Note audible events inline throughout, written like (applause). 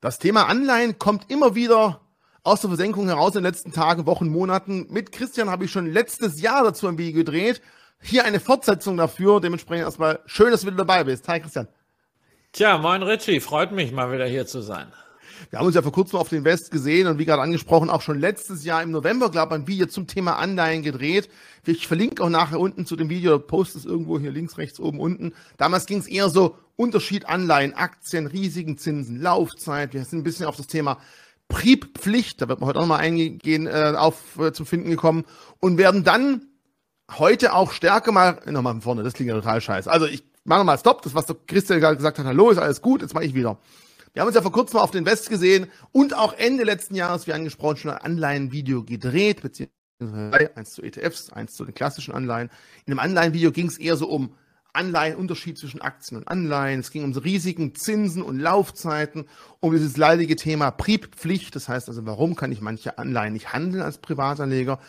Das Thema Anleihen kommt immer wieder aus der Versenkung heraus in den letzten Tagen, Wochen, Monaten. Mit Christian habe ich schon letztes Jahr dazu ein Video gedreht. Hier eine Fortsetzung dafür. Dementsprechend erstmal schön, dass du wieder dabei bist. Hi Christian. Tja, moin Richie, freut mich mal wieder hier zu sein. Wir haben uns ja vor kurzem auf den West gesehen und wie gerade angesprochen, auch schon letztes Jahr im November, glaube ich, ein Video zum Thema Anleihen gedreht. Ich verlinke auch nachher unten zu dem Video, post es irgendwo hier links, rechts, oben, unten. Damals ging es eher so Unterschied Anleihen, Aktien, Risiken, Zinsen, Laufzeit. Wir sind ein bisschen auf das Thema Priebpflicht, da wird man heute auch nochmal eingehen, äh, auf äh, zu finden gekommen und werden dann heute auch stärker mal, nochmal von vorne, das klingt ja total scheiße. Also ich mache mal Stopp, das was der Christian gerade gesagt hat, hallo, ist alles gut, jetzt mache ich wieder. Wir haben uns ja vor kurzem auf den West gesehen und auch Ende letzten Jahres, wie angesprochen, schon ein Anleihenvideo gedreht, beziehungsweise eins zu ETFs, eins zu den klassischen Anleihen. In dem Anleihenvideo ging es eher so um Anleihenunterschied zwischen Aktien und Anleihen. Es ging um Risiken, Zinsen und Laufzeiten, um dieses leidige Thema Priebpflicht. Das heißt also, warum kann ich manche Anleihen nicht handeln als Privatanleger?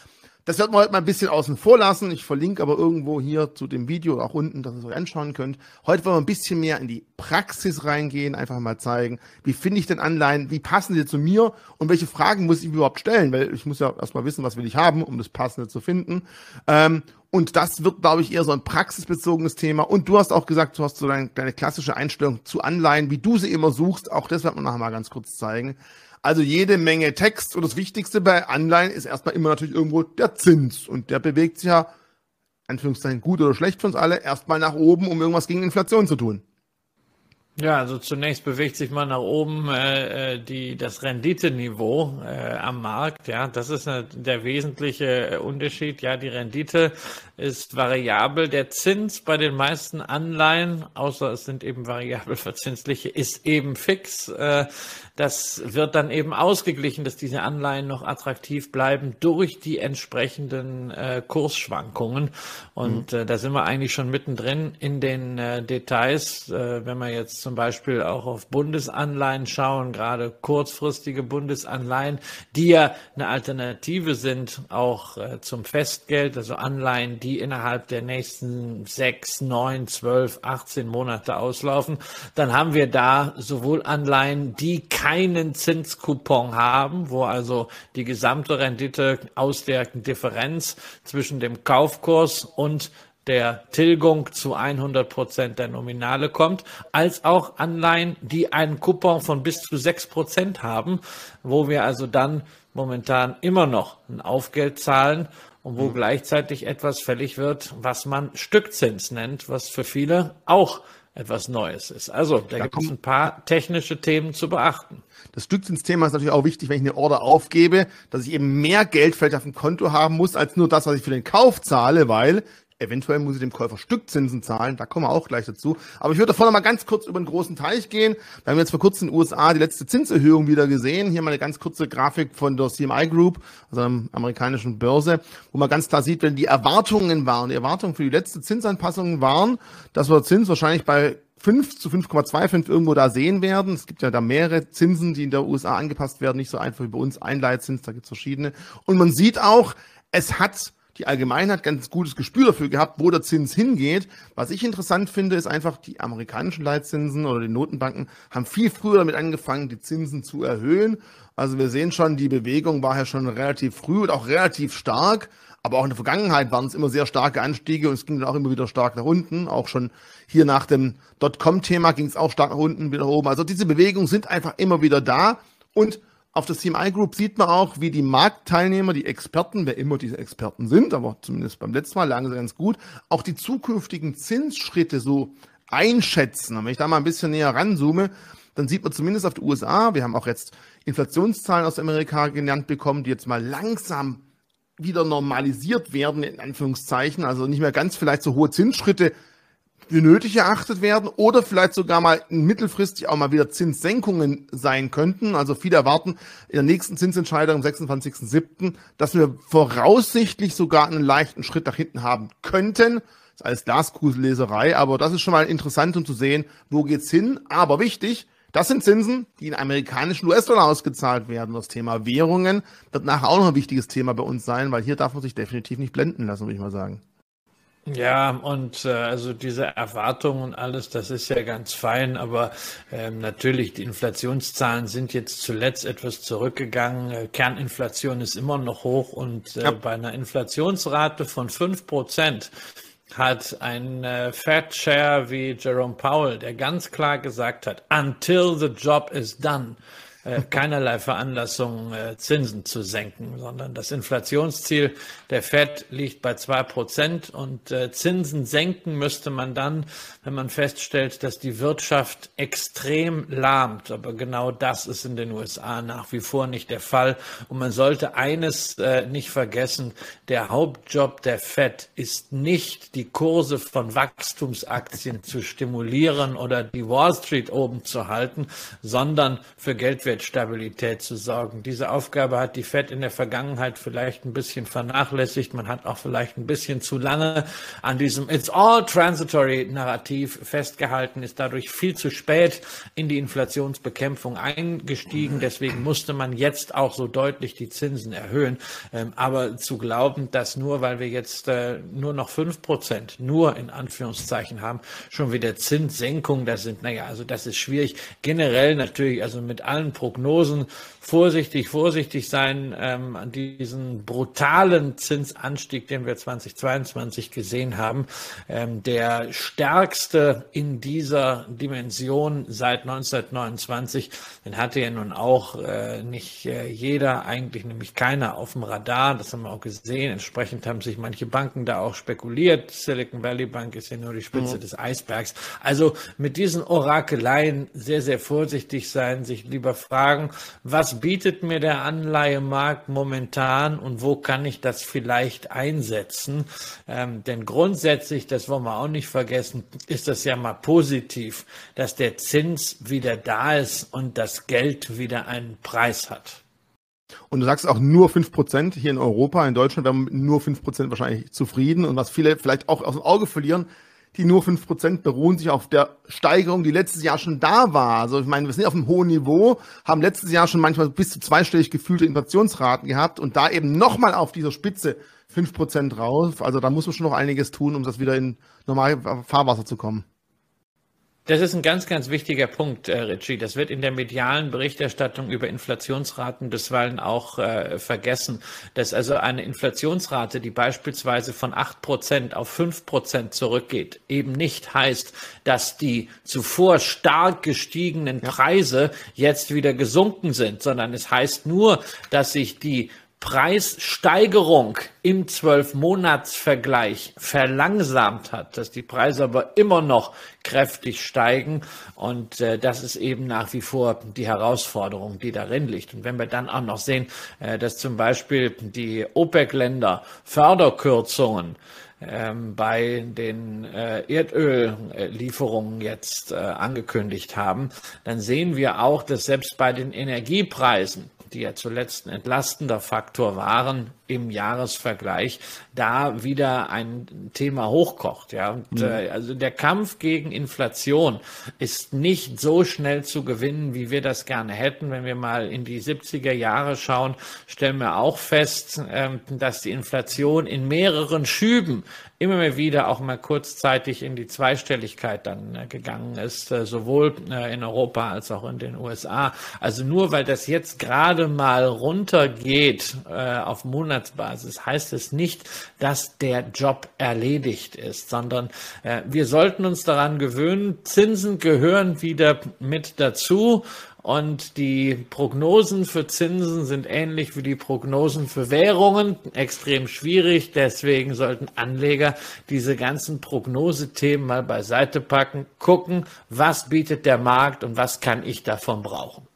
Das wird man heute mal ein bisschen außen vor lassen. Ich verlinke aber irgendwo hier zu dem Video auch unten, dass ihr es euch anschauen könnt. Heute wollen wir ein bisschen mehr in die Praxis reingehen, einfach mal zeigen, wie finde ich denn Anleihen, wie passen sie zu mir und welche Fragen muss ich überhaupt stellen, weil ich muss ja erstmal wissen, was will ich haben, um das Passende zu finden. Ähm, und das wird, glaube ich, eher so ein praxisbezogenes Thema. Und du hast auch gesagt, du hast so deine, deine klassische Einstellung zu Anleihen, wie du sie immer suchst. Auch das wird man nachher mal ganz kurz zeigen. Also jede Menge Text und das Wichtigste bei Anleihen ist erstmal immer natürlich irgendwo der Zins und der bewegt sich ja, Anführungszeichen gut oder schlecht für uns alle, erstmal nach oben, um irgendwas gegen Inflation zu tun. Ja, also zunächst bewegt sich mal nach oben äh, äh die, das Renditeniveau äh, am Markt. Ja, das ist eine, der wesentliche äh, Unterschied. Ja, die Rendite ist variabel. Der Zins bei den meisten Anleihen, außer es sind eben variabel verzinsliche, ist eben fix. Äh, das wird dann eben ausgeglichen, dass diese Anleihen noch attraktiv bleiben durch die entsprechenden äh, Kursschwankungen. Und mhm. äh, da sind wir eigentlich schon mittendrin in den Details. Wenn wir jetzt zum Beispiel auch auf Bundesanleihen schauen, gerade kurzfristige Bundesanleihen, die ja eine Alternative sind, auch zum Festgeld, also Anleihen, die innerhalb der nächsten sechs, neun, zwölf, 18 Monate auslaufen, dann haben wir da sowohl Anleihen, die keinen Zinskupon haben, wo also die gesamte Rendite aus der Differenz zwischen dem Kaufkurs und der Tilgung zu 100 Prozent der Nominale kommt, als auch Anleihen, die einen Coupon von bis zu 6 Prozent haben, wo wir also dann momentan immer noch ein Aufgeld zahlen und wo mhm. gleichzeitig etwas fällig wird, was man Stückzins nennt, was für viele auch etwas Neues ist. Also, da, da gibt es ein paar technische Themen zu beachten. Das Stückzinsthema ist natürlich auch wichtig, wenn ich eine Order aufgebe, dass ich eben mehr Geld vielleicht auf dem Konto haben muss, als nur das, was ich für den Kauf zahle, weil Eventuell muss ich dem Käufer Stückzinsen zahlen, da kommen wir auch gleich dazu. Aber ich würde davor noch mal ganz kurz über den großen Teich gehen. Wir haben jetzt vor kurzem in den USA die letzte Zinserhöhung wieder gesehen. Hier mal eine ganz kurze Grafik von der CMI Group, also einer amerikanischen Börse, wo man ganz klar sieht, wenn die Erwartungen waren, die Erwartungen für die letzte Zinsanpassung waren, dass wir Zins wahrscheinlich bei 5 zu 5,25 irgendwo da sehen werden. Es gibt ja da mehrere Zinsen, die in der USA angepasst werden, nicht so einfach wie bei uns Einleitzins, da gibt es verschiedene. Und man sieht auch, es hat die Allgemeinheit ganz gutes Gespür dafür gehabt, wo der Zins hingeht. Was ich interessant finde, ist einfach, die amerikanischen Leitzinsen oder die Notenbanken haben viel früher damit angefangen, die Zinsen zu erhöhen. Also wir sehen schon, die Bewegung war ja schon relativ früh und auch relativ stark. Aber auch in der Vergangenheit waren es immer sehr starke Anstiege und es ging dann auch immer wieder stark nach unten. Auch schon hier nach dem Dotcom-Thema ging es auch stark nach unten, wieder oben. Also diese Bewegungen sind einfach immer wieder da. Und auf der CMI Group sieht man auch, wie die Marktteilnehmer, die Experten, wer immer diese Experten sind, aber zumindest beim letzten Mal lagen sie ganz gut, auch die zukünftigen Zinsschritte so einschätzen. Und wenn ich da mal ein bisschen näher ranzoome, dann sieht man zumindest auf die USA, wir haben auch jetzt Inflationszahlen aus Amerika genannt bekommen, die jetzt mal langsam wieder normalisiert werden, in Anführungszeichen, also nicht mehr ganz vielleicht so hohe Zinsschritte für nötig erachtet werden oder vielleicht sogar mal mittelfristig auch mal wieder Zinssenkungen sein könnten. Also viele erwarten in der nächsten Zinsentscheidung am 26.07., dass wir voraussichtlich sogar einen leichten Schritt nach hinten haben könnten. Das ist alles Glaskugelleserei, aber das ist schon mal interessant, um zu sehen, wo geht's hin. Aber wichtig, das sind Zinsen, die in amerikanischen US-Dollar ausgezahlt werden. Das Thema Währungen wird nachher auch noch ein wichtiges Thema bei uns sein, weil hier darf man sich definitiv nicht blenden lassen, würde ich mal sagen. Ja, und äh, also diese Erwartungen und alles, das ist ja ganz fein, aber ähm, natürlich, die Inflationszahlen sind jetzt zuletzt etwas zurückgegangen. Äh, Kerninflation ist immer noch hoch und äh, ja. bei einer Inflationsrate von fünf Prozent hat ein äh, Fed Chair wie Jerome Powell, der ganz klar gesagt hat, until the job is done, äh, keinerlei Veranlassung, äh, Zinsen zu senken, sondern das Inflationsziel der FED liegt bei zwei Prozent und äh, Zinsen senken müsste man dann, wenn man feststellt, dass die Wirtschaft extrem lahmt. Aber genau das ist in den USA nach wie vor nicht der Fall. Und man sollte eines äh, nicht vergessen, der Hauptjob der FED ist nicht, die Kurse von Wachstumsaktien zu stimulieren oder die Wall Street oben zu halten, sondern für Geldwert Preiswertstabilität zu sorgen. Diese Aufgabe hat die Fed in der Vergangenheit vielleicht ein bisschen vernachlässigt. Man hat auch vielleicht ein bisschen zu lange an diesem It's all transitory Narrativ festgehalten, ist dadurch viel zu spät in die Inflationsbekämpfung eingestiegen. Deswegen musste man jetzt auch so deutlich die Zinsen erhöhen. Ähm, aber zu glauben, dass nur weil wir jetzt äh, nur noch fünf Prozent, nur in Anführungszeichen haben, schon wieder Zinssenkungen, das sind, naja, also das ist schwierig. Generell natürlich, also mit allen Prognosen vorsichtig, vorsichtig sein ähm, an diesen brutalen Zinsanstieg, den wir 2022 gesehen haben. Ähm, der stärkste in dieser Dimension seit 1929. Den hatte ja nun auch äh, nicht äh, jeder, eigentlich nämlich keiner auf dem Radar. Das haben wir auch gesehen. Entsprechend haben sich manche Banken da auch spekuliert. Silicon Valley Bank ist ja nur die Spitze mhm. des Eisbergs. Also mit diesen Orakeleien sehr, sehr vorsichtig sein, sich lieber fragen, was bietet mir der Anleihemarkt momentan und wo kann ich das vielleicht einsetzen? Ähm, denn grundsätzlich, das wollen wir auch nicht vergessen, ist das ja mal positiv, dass der Zins wieder da ist und das Geld wieder einen Preis hat. Und du sagst auch nur fünf Prozent hier in Europa, in Deutschland wären nur fünf Prozent wahrscheinlich zufrieden. Und was viele vielleicht auch aus dem Auge verlieren, die nur 5% beruhen sich auf der Steigerung, die letztes Jahr schon da war. Also ich meine, wir sind auf einem hohen Niveau, haben letztes Jahr schon manchmal bis zu zweistellig gefühlte Inflationsraten gehabt und da eben nochmal auf dieser Spitze 5% raus. Also da muss man schon noch einiges tun, um das wieder in normale Fahrwasser zu kommen. Das ist ein ganz, ganz wichtiger Punkt, äh, Richie. Das wird in der medialen Berichterstattung über Inflationsraten bisweilen auch äh, vergessen, dass also eine Inflationsrate, die beispielsweise von acht Prozent auf fünf Prozent zurückgeht, eben nicht heißt, dass die zuvor stark gestiegenen Preise jetzt wieder gesunken sind, sondern es heißt nur, dass sich die Preissteigerung im Zwölfmonatsvergleich verlangsamt hat, dass die Preise aber immer noch kräftig steigen. Und äh, das ist eben nach wie vor die Herausforderung, die darin liegt. Und wenn wir dann auch noch sehen, äh, dass zum Beispiel die OPEC-Länder Förderkürzungen ähm, bei den äh, Erdöllieferungen jetzt äh, angekündigt haben, dann sehen wir auch, dass selbst bei den Energiepreisen die ja zuletzt ein entlastender Faktor waren im Jahresvergleich, da wieder ein Thema hochkocht. Ja, und, mhm. äh, also der Kampf gegen Inflation ist nicht so schnell zu gewinnen, wie wir das gerne hätten. Wenn wir mal in die 70er Jahre schauen, stellen wir auch fest, äh, dass die Inflation in mehreren Schüben immer mehr wieder auch mal kurzzeitig in die Zweistelligkeit dann äh, gegangen ist, äh, sowohl äh, in Europa als auch in den USA. Also nur weil das jetzt gerade mal runtergeht auf Monatsbasis, heißt es nicht, dass der Job erledigt ist, sondern wir sollten uns daran gewöhnen, Zinsen gehören wieder mit dazu und die Prognosen für Zinsen sind ähnlich wie die Prognosen für Währungen, extrem schwierig. Deswegen sollten Anleger diese ganzen Prognosethemen mal beiseite packen, gucken, was bietet der Markt und was kann ich davon brauchen.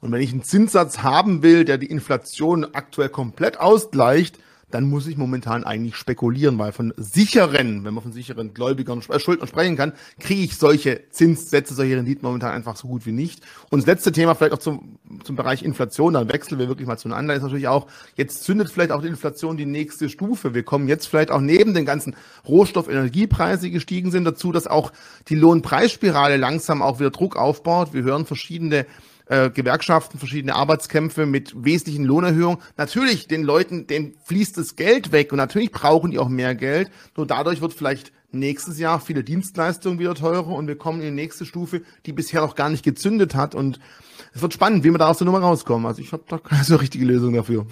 Und wenn ich einen Zinssatz haben will, der die Inflation aktuell komplett ausgleicht, dann muss ich momentan eigentlich spekulieren, weil von sicheren, wenn man von sicheren Gläubigern äh, Schuldnern sprechen kann, kriege ich solche Zinssätze, solche Renditen momentan einfach so gut wie nicht. Und das letzte Thema vielleicht auch zum, zum Bereich Inflation, dann wechseln wir wirklich mal zueinander, ist natürlich auch, jetzt zündet vielleicht auch die Inflation die nächste Stufe. Wir kommen jetzt vielleicht auch neben den ganzen Rohstoff-Energiepreise gestiegen sind dazu, dass auch die Lohnpreisspirale langsam auch wieder Druck aufbaut. Wir hören verschiedene äh, Gewerkschaften, verschiedene Arbeitskämpfe mit wesentlichen Lohnerhöhungen. Natürlich, den Leuten, denen fließt das Geld weg und natürlich brauchen die auch mehr Geld. Nur dadurch wird vielleicht nächstes Jahr viele Dienstleistungen wieder teurer und wir kommen in die nächste Stufe, die bisher noch gar nicht gezündet hat. Und es wird spannend, wie wir da aus der Nummer rauskommen. Also ich habe da keine so richtige Lösung dafür.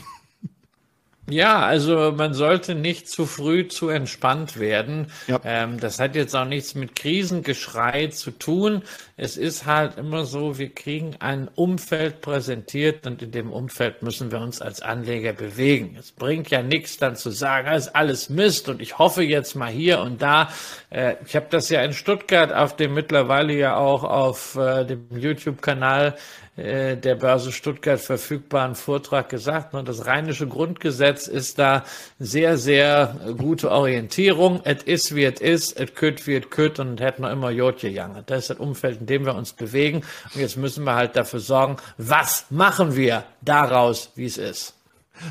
Ja, also man sollte nicht zu früh zu entspannt werden. Ja. Ähm, das hat jetzt auch nichts mit Krisengeschrei zu tun. Es ist halt immer so, wir kriegen ein Umfeld präsentiert und in dem Umfeld müssen wir uns als Anleger bewegen. Es bringt ja nichts dann zu sagen, das ist alles Mist und ich hoffe jetzt mal hier und da. Äh, ich habe das ja in Stuttgart auf dem mittlerweile ja auch auf äh, dem YouTube-Kanal äh, der Börse Stuttgart verfügbaren Vortrag gesagt. Und das rheinische Grundgesetz ist da sehr, sehr gute Orientierung. Et is wie et is, et kütt wie et kütt und hätt noch immer Jotje jange. Das ist das Umfeld, in dem wir uns bewegen. Und jetzt müssen wir halt dafür sorgen, was machen wir daraus, wie es ist.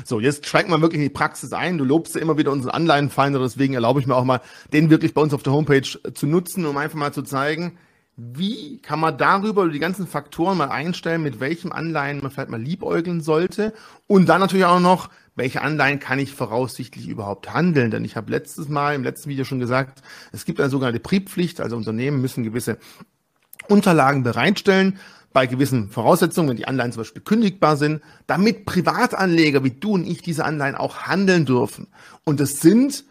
So, jetzt steigt man wirklich in die Praxis ein. Du lobst ja immer wieder unseren Anleihenfinder, deswegen erlaube ich mir auch mal, den wirklich bei uns auf der Homepage zu nutzen, um einfach mal zu zeigen, wie kann man darüber die ganzen Faktoren mal einstellen, mit welchem Anleihen man vielleicht mal liebäugeln sollte? Und dann natürlich auch noch, welche Anleihen kann ich voraussichtlich überhaupt handeln? Denn ich habe letztes Mal im letzten Video schon gesagt, es gibt eine sogenannte Briefpflicht, also Unternehmen müssen gewisse Unterlagen bereitstellen bei gewissen Voraussetzungen, wenn die Anleihen zum Beispiel kündigbar sind, damit Privatanleger wie du und ich diese Anleihen auch handeln dürfen. Und es sind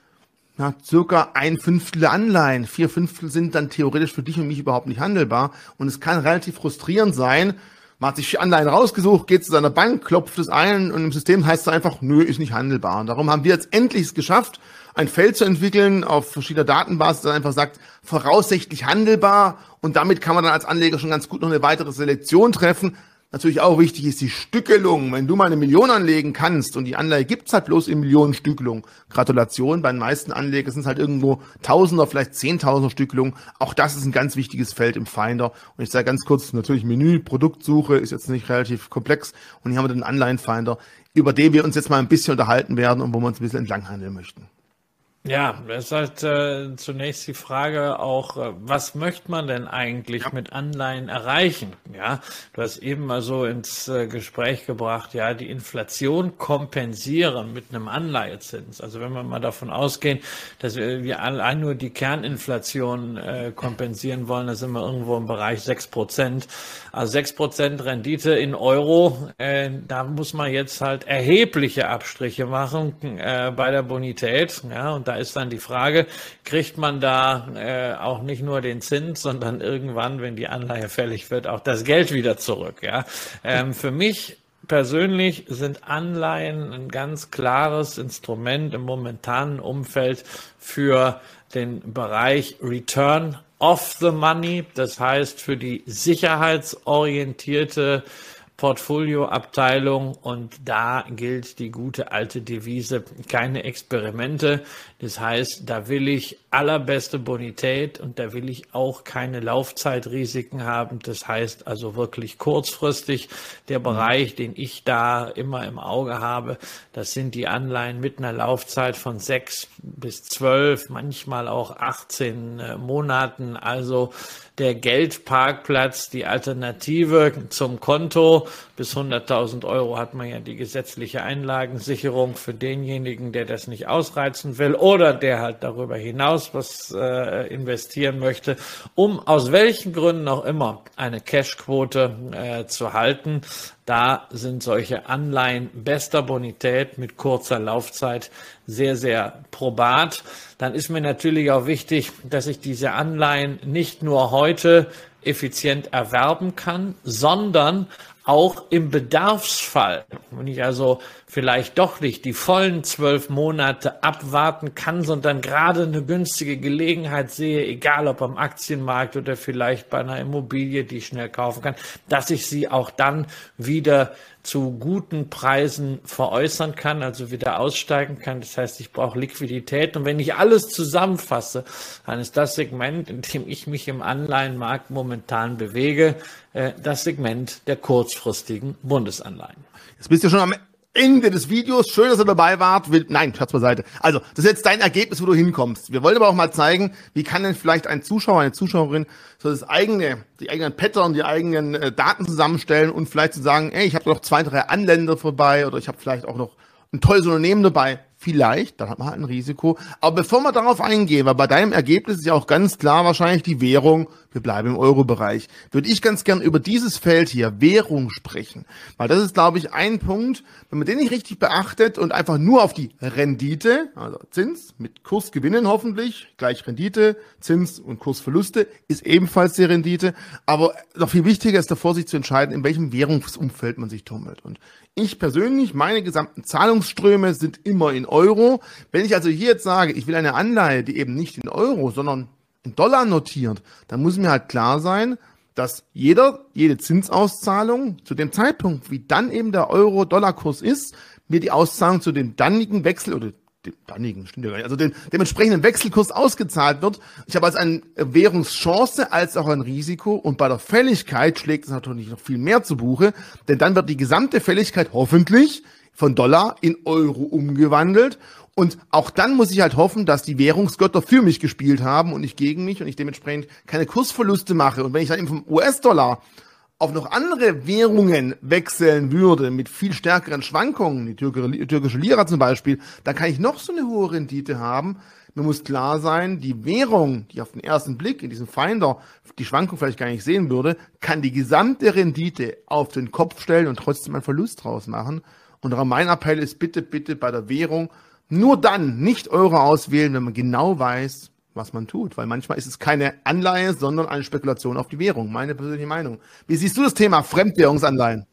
na, circa ein Fünftel Anleihen. Vier Fünftel sind dann theoretisch für dich und mich überhaupt nicht handelbar. Und es kann relativ frustrierend sein. Man hat sich Anleihen rausgesucht, geht zu seiner Bank, klopft es ein und im System heißt es einfach, nö, ist nicht handelbar. Und darum haben wir jetzt endlich es geschafft, ein Feld zu entwickeln auf verschiedener Datenbasis, das einfach sagt, voraussichtlich handelbar. Und damit kann man dann als Anleger schon ganz gut noch eine weitere Selektion treffen. Natürlich auch wichtig ist die Stückelung. Wenn du mal eine Million anlegen kannst und die Anleihe gibt's halt bloß in Millionen Stückelung. Gratulation, bei den meisten Anlegern sind es halt irgendwo Tausender, vielleicht Zehntausender Stückelung. Auch das ist ein ganz wichtiges Feld im Finder. Und ich sage ganz kurz, natürlich Menü, Produktsuche ist jetzt nicht relativ komplex. Und hier haben wir den Anleihenfinder, über den wir uns jetzt mal ein bisschen unterhalten werden und wo wir uns ein bisschen entlang handeln möchten. Ja, das ist halt äh, zunächst die Frage auch, äh, was möchte man denn eigentlich ja. mit Anleihen erreichen? Ja, du hast eben mal so ins äh, Gespräch gebracht, ja, die Inflation kompensieren mit einem Anleihezins. Also wenn wir mal davon ausgehen, dass wir, wir allein nur die Kerninflation äh, kompensieren wollen, dann sind wir irgendwo im Bereich sechs Prozent. Also sechs Prozent Rendite in Euro, äh, da muss man jetzt halt erhebliche Abstriche machen äh, bei der Bonität. Ja, und da ist dann die Frage, kriegt man da äh, auch nicht nur den Zins, sondern irgendwann, wenn die Anleihe fällig wird, auch das Geld wieder zurück. Ja? Ähm, für mich persönlich sind Anleihen ein ganz klares Instrument im momentanen Umfeld für den Bereich Return of the Money, das heißt für die sicherheitsorientierte Portfolioabteilung und da gilt die gute alte Devise, keine Experimente. Das heißt, da will ich allerbeste Bonität und da will ich auch keine Laufzeitrisiken haben. Das heißt also wirklich kurzfristig der mhm. Bereich, den ich da immer im Auge habe, das sind die Anleihen mit einer Laufzeit von sechs bis zwölf, manchmal auch 18 äh, Monaten. Also der Geldparkplatz, die Alternative zum Konto. Bis 100.000 Euro hat man ja die gesetzliche Einlagensicherung für denjenigen, der das nicht ausreizen will oder der halt darüber hinaus was äh, investieren möchte, um aus welchen Gründen auch immer eine Cashquote äh, zu halten. Da sind solche Anleihen bester Bonität mit kurzer Laufzeit sehr, sehr probat. Dann ist mir natürlich auch wichtig, dass ich diese Anleihen nicht nur heute effizient erwerben kann, sondern auch im Bedarfsfall, wenn ich also vielleicht doch nicht die vollen zwölf Monate abwarten kann, sondern gerade eine günstige Gelegenheit sehe, egal ob am Aktienmarkt oder vielleicht bei einer Immobilie, die ich schnell kaufen kann, dass ich sie auch dann wieder zu guten Preisen veräußern kann, also wieder aussteigen kann. Das heißt, ich brauche Liquidität. Und wenn ich alles zusammenfasse, dann ist das Segment, in dem ich mich im Anleihenmarkt momentan bewege, äh, das Segment der kurzfristigen Bundesanleihen. Jetzt bist du schon am Ende des Videos. Schön, dass ihr dabei wart. Nein, Schatz beiseite. Also, das ist jetzt dein Ergebnis, wo du hinkommst. Wir wollen aber auch mal zeigen, wie kann denn vielleicht ein Zuschauer, eine Zuschauerin so das eigene, die eigenen Pattern, die eigenen äh, Daten zusammenstellen und vielleicht zu sagen, ey, ich habe noch zwei, drei Anländer vorbei oder ich habe vielleicht auch noch ein tolles Unternehmen dabei. Vielleicht, dann hat man halt ein Risiko. Aber bevor wir darauf eingehen, weil bei deinem Ergebnis ist ja auch ganz klar wahrscheinlich die Währung, wir bleiben im Euro-Bereich, würde ich ganz gern über dieses Feld hier, Währung, sprechen. Weil das ist, glaube ich, ein Punkt, wenn man den nicht richtig beachtet und einfach nur auf die Rendite, also Zins mit Kursgewinnen hoffentlich, gleich Rendite, Zins und Kursverluste, ist ebenfalls die Rendite. Aber noch viel wichtiger ist davor, sich zu entscheiden, in welchem Währungsumfeld man sich tummelt. Und ich persönlich, meine gesamten Zahlungsströme sind immer in Euro. Wenn ich also hier jetzt sage, ich will eine Anleihe, die eben nicht in Euro, sondern in Dollar notiert, dann muss mir halt klar sein, dass jeder, jede Zinsauszahlung zu dem Zeitpunkt, wie dann eben der Euro-Dollar-Kurs ist, mir die Auszahlung zu dem dannigen Wechsel oder dem dannigen, stimmt ja gar nicht, also den dementsprechenden Wechselkurs ausgezahlt wird. Ich habe also eine Währungschance als auch ein Risiko und bei der Fälligkeit schlägt es natürlich noch viel mehr zu Buche, denn dann wird die gesamte Fälligkeit hoffentlich von Dollar in Euro umgewandelt und auch dann muss ich halt hoffen, dass die Währungsgötter für mich gespielt haben und nicht gegen mich und ich dementsprechend keine Kursverluste mache. Und wenn ich dann eben vom US-Dollar auf noch andere Währungen wechseln würde, mit viel stärkeren Schwankungen, die türkische Lira zum Beispiel, dann kann ich noch so eine hohe Rendite haben. Mir muss klar sein, die Währung, die auf den ersten Blick in diesem Finder die Schwankung vielleicht gar nicht sehen würde, kann die gesamte Rendite auf den Kopf stellen und trotzdem einen Verlust draus machen. Und mein Appell ist bitte, bitte bei der Währung nur dann nicht Euro auswählen, wenn man genau weiß, was man tut. Weil manchmal ist es keine Anleihe, sondern eine Spekulation auf die Währung. Meine persönliche Meinung. Wie siehst du das Thema Fremdwährungsanleihen?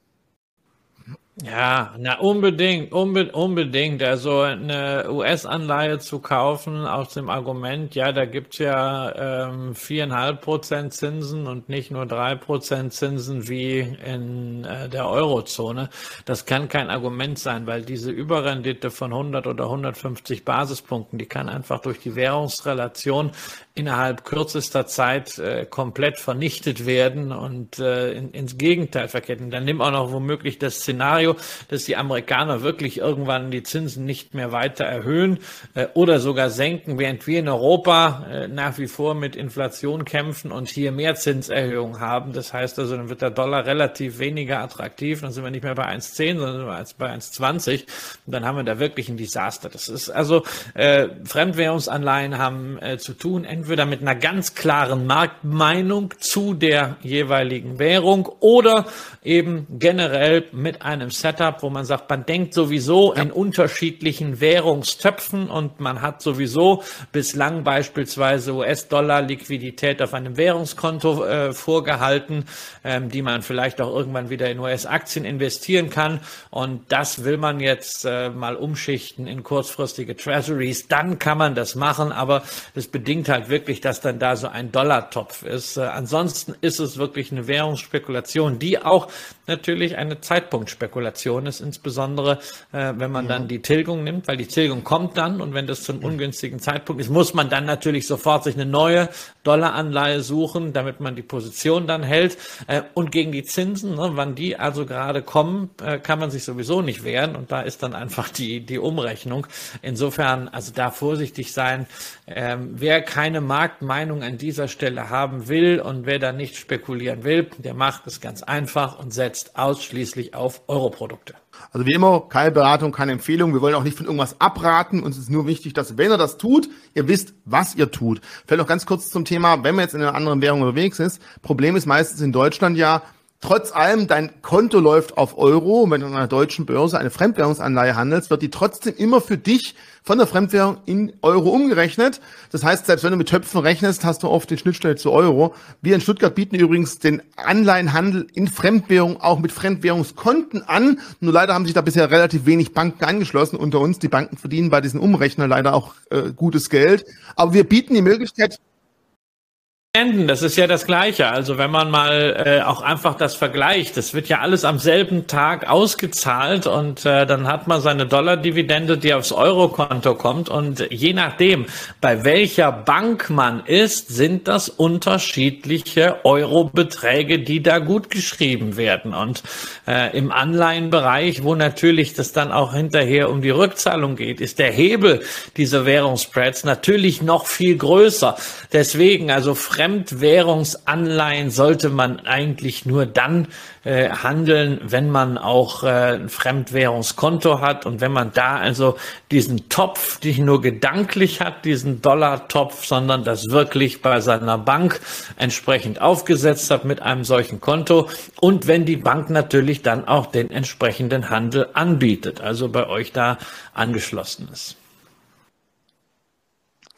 Ja, na unbedingt, unbe unbedingt. Also eine US-Anleihe zu kaufen aus dem Argument, ja, da gibt's ja ähm, viereinhalb ähm, Prozent Zinsen und nicht nur drei Prozent Zinsen wie in äh, der Eurozone. Das kann kein Argument sein, weil diese Überrendite von 100 oder 150 Basispunkten, die kann einfach durch die Währungsrelation innerhalb kürzester Zeit äh, komplett vernichtet werden und äh, in, ins Gegenteil verketten. Dann nimm auch noch womöglich das Szenario, dass die Amerikaner wirklich irgendwann die Zinsen nicht mehr weiter erhöhen äh, oder sogar senken, während wir in Europa äh, nach wie vor mit Inflation kämpfen und hier mehr Zinserhöhungen haben. Das heißt also, dann wird der Dollar relativ weniger attraktiv. Dann sind wir nicht mehr bei 1,10, sondern bei 1,20. Und dann haben wir da wirklich ein Desaster. Das ist also äh, Fremdwährungsanleihen haben äh, zu tun, entweder mit einer ganz klaren Marktmeinung zu der jeweiligen Währung oder eben generell mit einem Setup, wo man sagt, man denkt sowieso ja. in unterschiedlichen Währungstöpfen und man hat sowieso bislang beispielsweise US-Dollar-Liquidität auf einem Währungskonto äh, vorgehalten, ähm, die man vielleicht auch irgendwann wieder in US-Aktien investieren kann. Und das will man jetzt äh, mal umschichten in kurzfristige Treasuries. Dann kann man das machen, aber das bedingt halt wirklich, dass dann da so ein Dollartopf ist. Äh, ansonsten ist es wirklich eine Währungsspekulation, die auch natürlich eine Zeitpunktspekulation ist, insbesondere äh, wenn man ja. dann die Tilgung nimmt, weil die Tilgung kommt dann und wenn das zum ungünstigen Zeitpunkt ist, muss man dann natürlich sofort sich eine neue Dollaranleihe suchen, damit man die Position dann hält. Äh, und gegen die Zinsen, ne, wann die also gerade kommen, äh, kann man sich sowieso nicht wehren und da ist dann einfach die, die Umrechnung. Insofern, also da vorsichtig sein. Ähm, wer keine Marktmeinung an dieser Stelle haben will und wer da nicht spekulieren will, der macht es ganz einfach und setzt setzt ausschließlich auf Europrodukte. Also wie immer, keine Beratung, keine Empfehlung. Wir wollen auch nicht von irgendwas abraten. Uns ist nur wichtig, dass wenn ihr das tut, ihr wisst, was ihr tut. Vielleicht noch ganz kurz zum Thema, wenn man jetzt in einer anderen Währung unterwegs ist. Problem ist meistens in Deutschland ja, trotz allem dein Konto läuft auf Euro, wenn du an einer deutschen Börse eine Fremdwährungsanleihe handelst, wird die trotzdem immer für dich von der Fremdwährung in Euro umgerechnet. Das heißt, selbst wenn du mit Töpfen rechnest, hast du oft die Schnittstelle zu Euro. Wir in Stuttgart bieten übrigens den Anleihenhandel in Fremdwährung auch mit Fremdwährungskonten an. Nur leider haben sich da bisher relativ wenig Banken angeschlossen unter uns. Die Banken verdienen bei diesen Umrechnern leider auch äh, gutes Geld. Aber wir bieten die Möglichkeit, Das ist ja das Gleiche. Also wenn man mal äh, auch einfach das vergleicht, das wird ja alles am selben Tag ausgezahlt und äh, dann hat man seine Dollardividende, die aufs Eurokonto kommt und je nachdem, bei welcher Bank man ist, sind das unterschiedliche Eurobeträge, die da gut geschrieben werden. Und äh, im Anleihenbereich, wo natürlich das dann auch hinterher um die Rückzahlung geht, ist der Hebel dieser Währungsspreads natürlich noch viel größer. Deswegen also Fremdwährungsanleihen sollte man eigentlich nur dann äh, handeln, wenn man auch äh, ein Fremdwährungskonto hat und wenn man da also diesen Topf nicht nur gedanklich hat, diesen Dollar-Topf, sondern das wirklich bei seiner Bank entsprechend aufgesetzt hat mit einem solchen Konto und wenn die Bank natürlich dann auch den entsprechenden Handel anbietet, also bei euch da angeschlossen ist.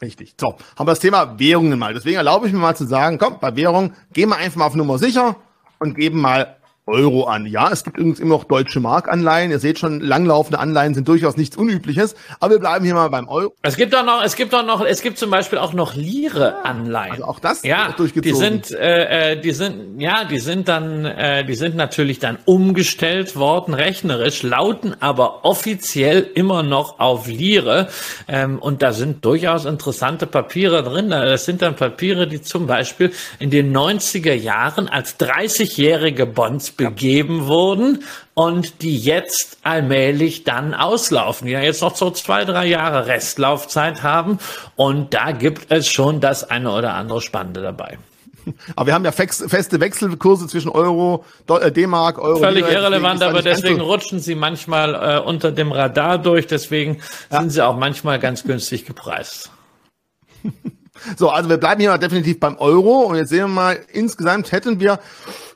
Richtig. So, haben wir das Thema Währungen mal. Deswegen erlaube ich mir mal zu sagen, komm, bei Währung gehen wir einfach mal auf Nummer sicher und geben mal Euro an. Ja, es gibt übrigens immer noch deutsche Markanleihen. Ihr seht schon, langlaufende Anleihen sind durchaus nichts Unübliches. Aber wir bleiben hier mal beim Euro. Es gibt auch noch, es gibt auch noch, es gibt zum Beispiel auch noch Lire-Anleihen. Also auch das ja, die sind, äh, äh, die sind, ja, die sind dann, äh, die sind natürlich dann umgestellt worden, rechnerisch, lauten aber offiziell immer noch auf Lire. Ähm, und da sind durchaus interessante Papiere drin. Das sind dann Papiere, die zum Beispiel in den 90er Jahren als 30-jährige Bonds begeben wurden und die jetzt allmählich dann auslaufen, die ja jetzt noch so zwei, drei Jahre Restlaufzeit haben. Und da gibt es schon das eine oder andere Spannende dabei. Aber wir haben ja feste Wechselkurse zwischen Euro, äh, D-Mark, Euro. Völlig irrelevant, aber deswegen rutschen sie manchmal äh, unter dem Radar durch. Deswegen ja. sind sie auch manchmal ganz günstig gepreist. (laughs) So, also wir bleiben hier mal definitiv beim Euro und jetzt sehen wir mal, insgesamt hätten wir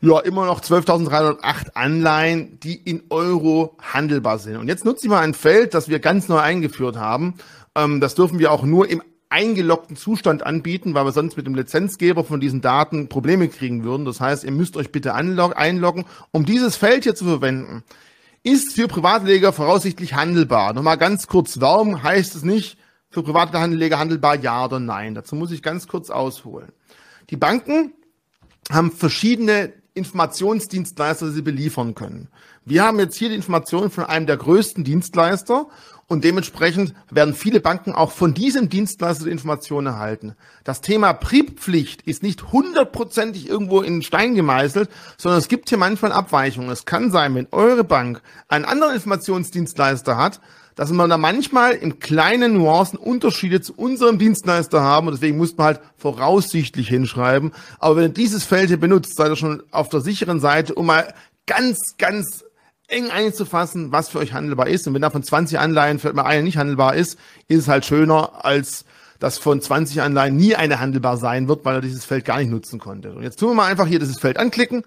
ja immer noch 12.308 Anleihen, die in Euro handelbar sind. Und jetzt nutze ich mal ein Feld, das wir ganz neu eingeführt haben. Ähm, das dürfen wir auch nur im eingeloggten Zustand anbieten, weil wir sonst mit dem Lizenzgeber von diesen Daten Probleme kriegen würden. Das heißt, ihr müsst euch bitte einloggen, um dieses Feld hier zu verwenden. Ist für Privatleger voraussichtlich handelbar. Nochmal ganz kurz, warum heißt es nicht, für private Anleger handelbar, ja oder nein. Dazu muss ich ganz kurz ausholen. Die Banken haben verschiedene Informationsdienstleister, die sie beliefern können. Wir haben jetzt hier die Informationen von einem der größten Dienstleister und dementsprechend werden viele Banken auch von diesem Dienstleister die Informationen erhalten. Das Thema PRIP-Pflicht ist nicht hundertprozentig irgendwo in Stein gemeißelt, sondern es gibt hier manchmal Abweichungen. Es kann sein, wenn eure Bank einen anderen Informationsdienstleister hat, dass man da manchmal im kleinen Nuancen Unterschiede zu unserem Dienstleister haben und deswegen muss man halt voraussichtlich hinschreiben. Aber wenn ihr dieses Feld hier benutzt, seid ihr schon auf der sicheren Seite, um mal ganz, ganz eng einzufassen, was für euch handelbar ist. Und wenn da von 20 Anleihen vielleicht mal eine nicht handelbar ist, ist es halt schöner, als dass von 20 Anleihen nie eine handelbar sein wird, weil er dieses Feld gar nicht nutzen konnte. Und jetzt tun wir mal einfach hier dieses Feld anklicken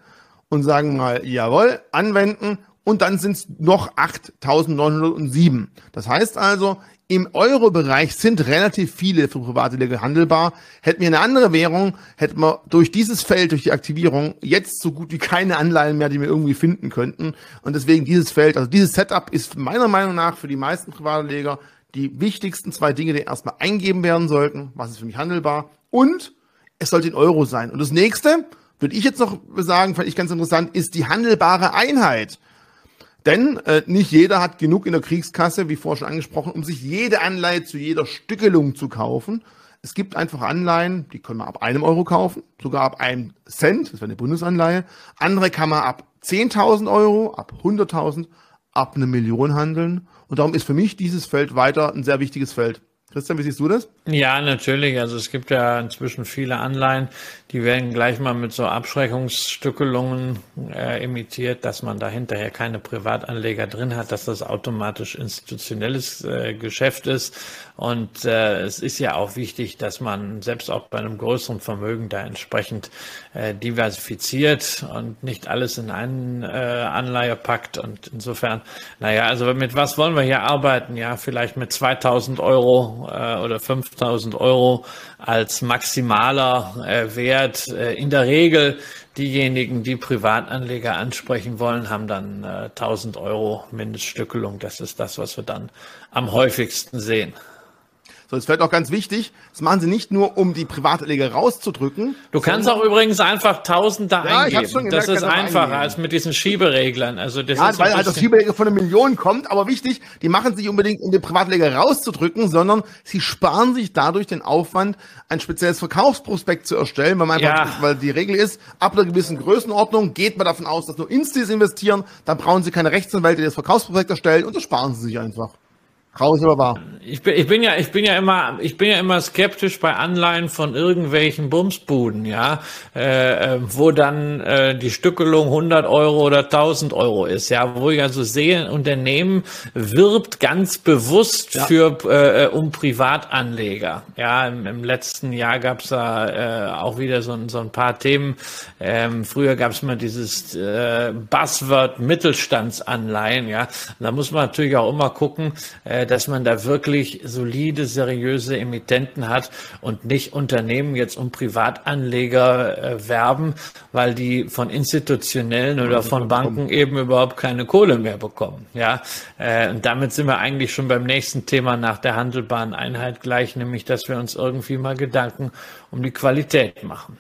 und sagen mal, jawohl, anwenden und dann sind es noch 8.907. Das heißt also, im Euro-Bereich sind relativ viele für private Leger handelbar. Hätten wir eine andere Währung, hätten wir durch dieses Feld, durch die Aktivierung, jetzt so gut wie keine Anleihen mehr, die wir irgendwie finden könnten. Und deswegen dieses Feld, also dieses Setup ist meiner Meinung nach für die meisten Privatanleger die wichtigsten zwei Dinge, die erstmal eingeben werden sollten. Was ist für mich handelbar? Und es sollte in Euro sein. Und das nächste, würde ich jetzt noch sagen, fand ich ganz interessant, ist die handelbare Einheit. Denn äh, nicht jeder hat genug in der Kriegskasse, wie vorher schon angesprochen, um sich jede Anleihe zu jeder Stückelung zu kaufen. Es gibt einfach Anleihen, die können wir ab einem Euro kaufen, sogar ab einem Cent, das wäre eine Bundesanleihe. Andere kann man ab 10.000 Euro, ab 100.000, ab eine Million handeln. Und darum ist für mich dieses Feld weiter ein sehr wichtiges Feld. Christian, wie siehst du das? Ja, natürlich. Also es gibt ja inzwischen viele Anleihen, die werden gleich mal mit so Abschreckungsstückelungen äh, imitiert, dass man da hinterher keine Privatanleger drin hat, dass das automatisch institutionelles äh, Geschäft ist. Und äh, es ist ja auch wichtig, dass man selbst auch bei einem größeren Vermögen da entsprechend äh, diversifiziert und nicht alles in einen äh, Anleihe packt. Und insofern, naja, also mit was wollen wir hier arbeiten? Ja, vielleicht mit 2000 Euro äh, oder 5000 Euro als maximaler äh, Wert. Äh, in der Regel diejenigen, die Privatanleger ansprechen wollen, haben dann äh, 1000 Euro Mindeststückelung. Das ist das, was wir dann am häufigsten sehen. So, das ist vielleicht auch ganz wichtig. Das machen sie nicht nur, um die Privatanleger rauszudrücken. Du kannst auch übrigens einfach Tausend da ja, eingeben. Das ist einfacher eingeben. als mit diesen Schiebereglern. Also das ja, ist weil halt das Schieberegel von einer Million kommt. Aber wichtig, die machen sich unbedingt, um den Privatanleger rauszudrücken, sondern sie sparen sich dadurch den Aufwand, ein spezielles Verkaufsprospekt zu erstellen, weil man einfach, ja. weil die Regel ist, ab einer gewissen Größenordnung geht man davon aus, dass nur Instis investieren, dann brauchen sie keine Rechtsanwälte, die das Verkaufsprospekt erstellen und das sparen sie sich einfach. Traurig aber wahr. Ich bin, ich bin ja, ich bin ja immer, ich bin ja immer skeptisch bei Anleihen von irgendwelchen Bumsbuden, ja, äh, äh wo dann äh, die Stückelung 100 Euro oder 1000 Euro ist, ja, wo ich also sehe, ein Unternehmen wirbt ganz bewusst ja. für äh, um Privatanleger. Ja, im, im letzten Jahr gab es da äh, auch wieder so, so ein paar Themen. Ähm, früher gab es mal dieses äh, Buzzword Mittelstandsanleihen, ja. Da muss man natürlich auch immer gucken. Äh, dass man da wirklich solide, seriöse Emittenten hat und nicht Unternehmen jetzt um Privatanleger äh, werben, weil die von institutionellen oder von Banken eben überhaupt keine Kohle mehr bekommen. Ja, äh, und damit sind wir eigentlich schon beim nächsten Thema nach der handelbaren Einheit gleich, nämlich, dass wir uns irgendwie mal Gedanken um die Qualität machen.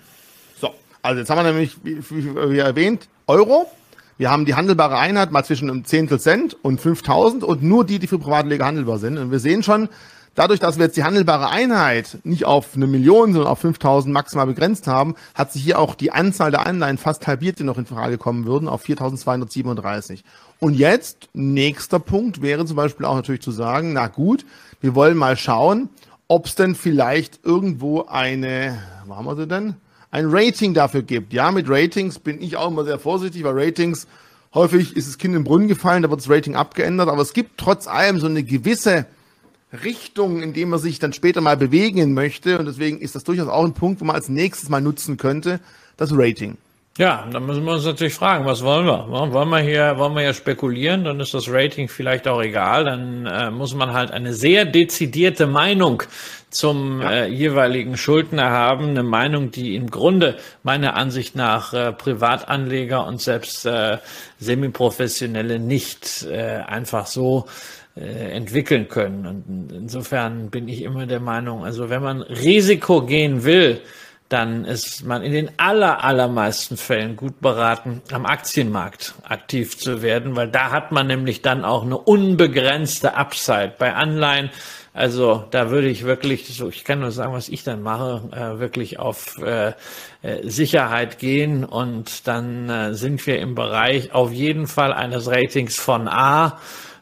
So, also jetzt haben wir nämlich, wie, wie, wie erwähnt, Euro wir haben die handelbare Einheit mal zwischen einem Zehntel Cent und 5000 und nur die, die für Privatleger handelbar sind. Und wir sehen schon, dadurch, dass wir jetzt die handelbare Einheit nicht auf eine Million, sondern auf 5000 maximal begrenzt haben, hat sich hier auch die Anzahl der Anleihen fast halbiert, die noch in Frage kommen würden, auf 4237. Und jetzt, nächster Punkt wäre zum Beispiel auch natürlich zu sagen, na gut, wir wollen mal schauen, ob es denn vielleicht irgendwo eine, wo haben wir sie denn? Ein Rating dafür gibt. Ja, mit Ratings bin ich auch immer sehr vorsichtig, weil Ratings häufig ist das Kind im Brunnen gefallen, da wird das Rating abgeändert, aber es gibt trotz allem so eine gewisse Richtung, in dem man sich dann später mal bewegen möchte und deswegen ist das durchaus auch ein Punkt, wo man als nächstes mal nutzen könnte, das Rating. Ja, dann müssen wir uns natürlich fragen, was wollen wir? Wollen wir hier, wollen wir hier spekulieren? Dann ist das Rating vielleicht auch egal. Dann äh, muss man halt eine sehr dezidierte Meinung zum ja. äh, jeweiligen Schuldner haben. Eine Meinung, die im Grunde meiner Ansicht nach äh, Privatanleger und selbst äh, Semiprofessionelle nicht äh, einfach so äh, entwickeln können. Und insofern bin ich immer der Meinung, also wenn man Risiko gehen will, dann ist man in den aller, allermeisten Fällen gut beraten, am Aktienmarkt aktiv zu werden, weil da hat man nämlich dann auch eine unbegrenzte Upside. Bei Anleihen, also da würde ich wirklich, so ich kann nur sagen, was ich dann mache, äh, wirklich auf äh, äh Sicherheit gehen und dann äh, sind wir im Bereich auf jeden Fall eines Ratings von A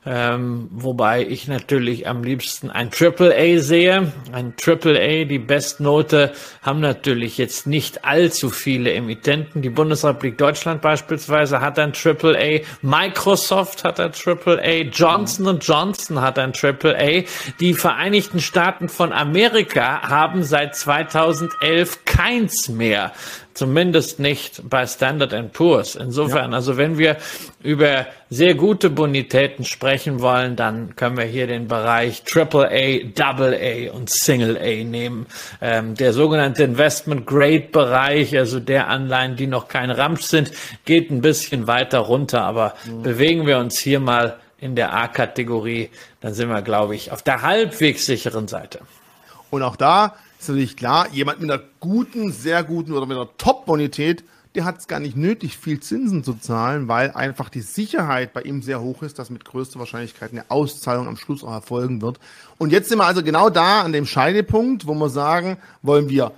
ähm, wobei ich natürlich am liebsten ein Triple A sehe. Ein Triple A, die Bestnote, haben natürlich jetzt nicht allzu viele Emittenten. Die Bundesrepublik Deutschland beispielsweise hat ein Triple A. Microsoft hat ein Triple A. Johnson Johnson hat ein Triple A. Die Vereinigten Staaten von Amerika haben seit 2011 keins mehr. Zumindest nicht bei Standard Poor's. Insofern, ja. also wenn wir über sehr gute Bonitäten sprechen wollen, dann können wir hier den Bereich Triple A, Double A und Single A nehmen. Ähm, der sogenannte Investment Grade Bereich, also der Anleihen, die noch kein Ramsch sind, geht ein bisschen weiter runter. Aber mhm. bewegen wir uns hier mal in der A-Kategorie, dann sind wir, glaube ich, auf der halbwegs sicheren Seite. Und auch da ist natürlich klar, jemand mit einer guten, sehr guten oder mit einer Top-Bonität, der hat es gar nicht nötig, viel Zinsen zu zahlen, weil einfach die Sicherheit bei ihm sehr hoch ist, dass mit größter Wahrscheinlichkeit eine Auszahlung am Schluss auch erfolgen wird. Und jetzt sind wir also genau da an dem Scheidepunkt, wo wir sagen, wollen wir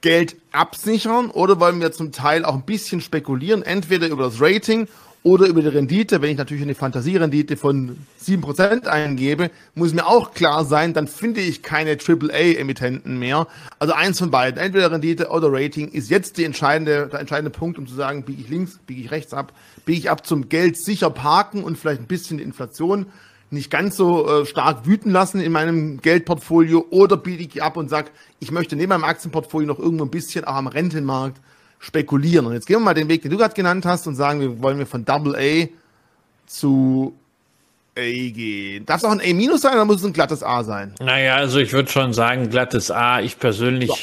Geld absichern oder wollen wir zum Teil auch ein bisschen spekulieren, entweder über das Rating oder über die Rendite, wenn ich natürlich eine Fantasierendite von 7% eingebe, muss mir auch klar sein, dann finde ich keine AAA-Emittenten mehr. Also eins von beiden, entweder Rendite oder Rating, ist jetzt die entscheidende, der entscheidende Punkt, um zu sagen, biege ich links, biege ich rechts ab, biege ich ab zum Geld sicher parken und vielleicht ein bisschen die Inflation nicht ganz so äh, stark wüten lassen in meinem Geldportfolio. Oder biete ich ab und sage, ich möchte neben meinem Aktienportfolio noch irgendwo ein bisschen auch am Rentenmarkt spekulieren. Und jetzt gehen wir mal den Weg, den du gerade genannt hast, und sagen, wir wollen wir von Double A zu A gehen. Darf es auch ein A- minus sein oder muss es ein glattes A sein? Naja, also ich würde schon sagen, glattes A. Ich persönlich so.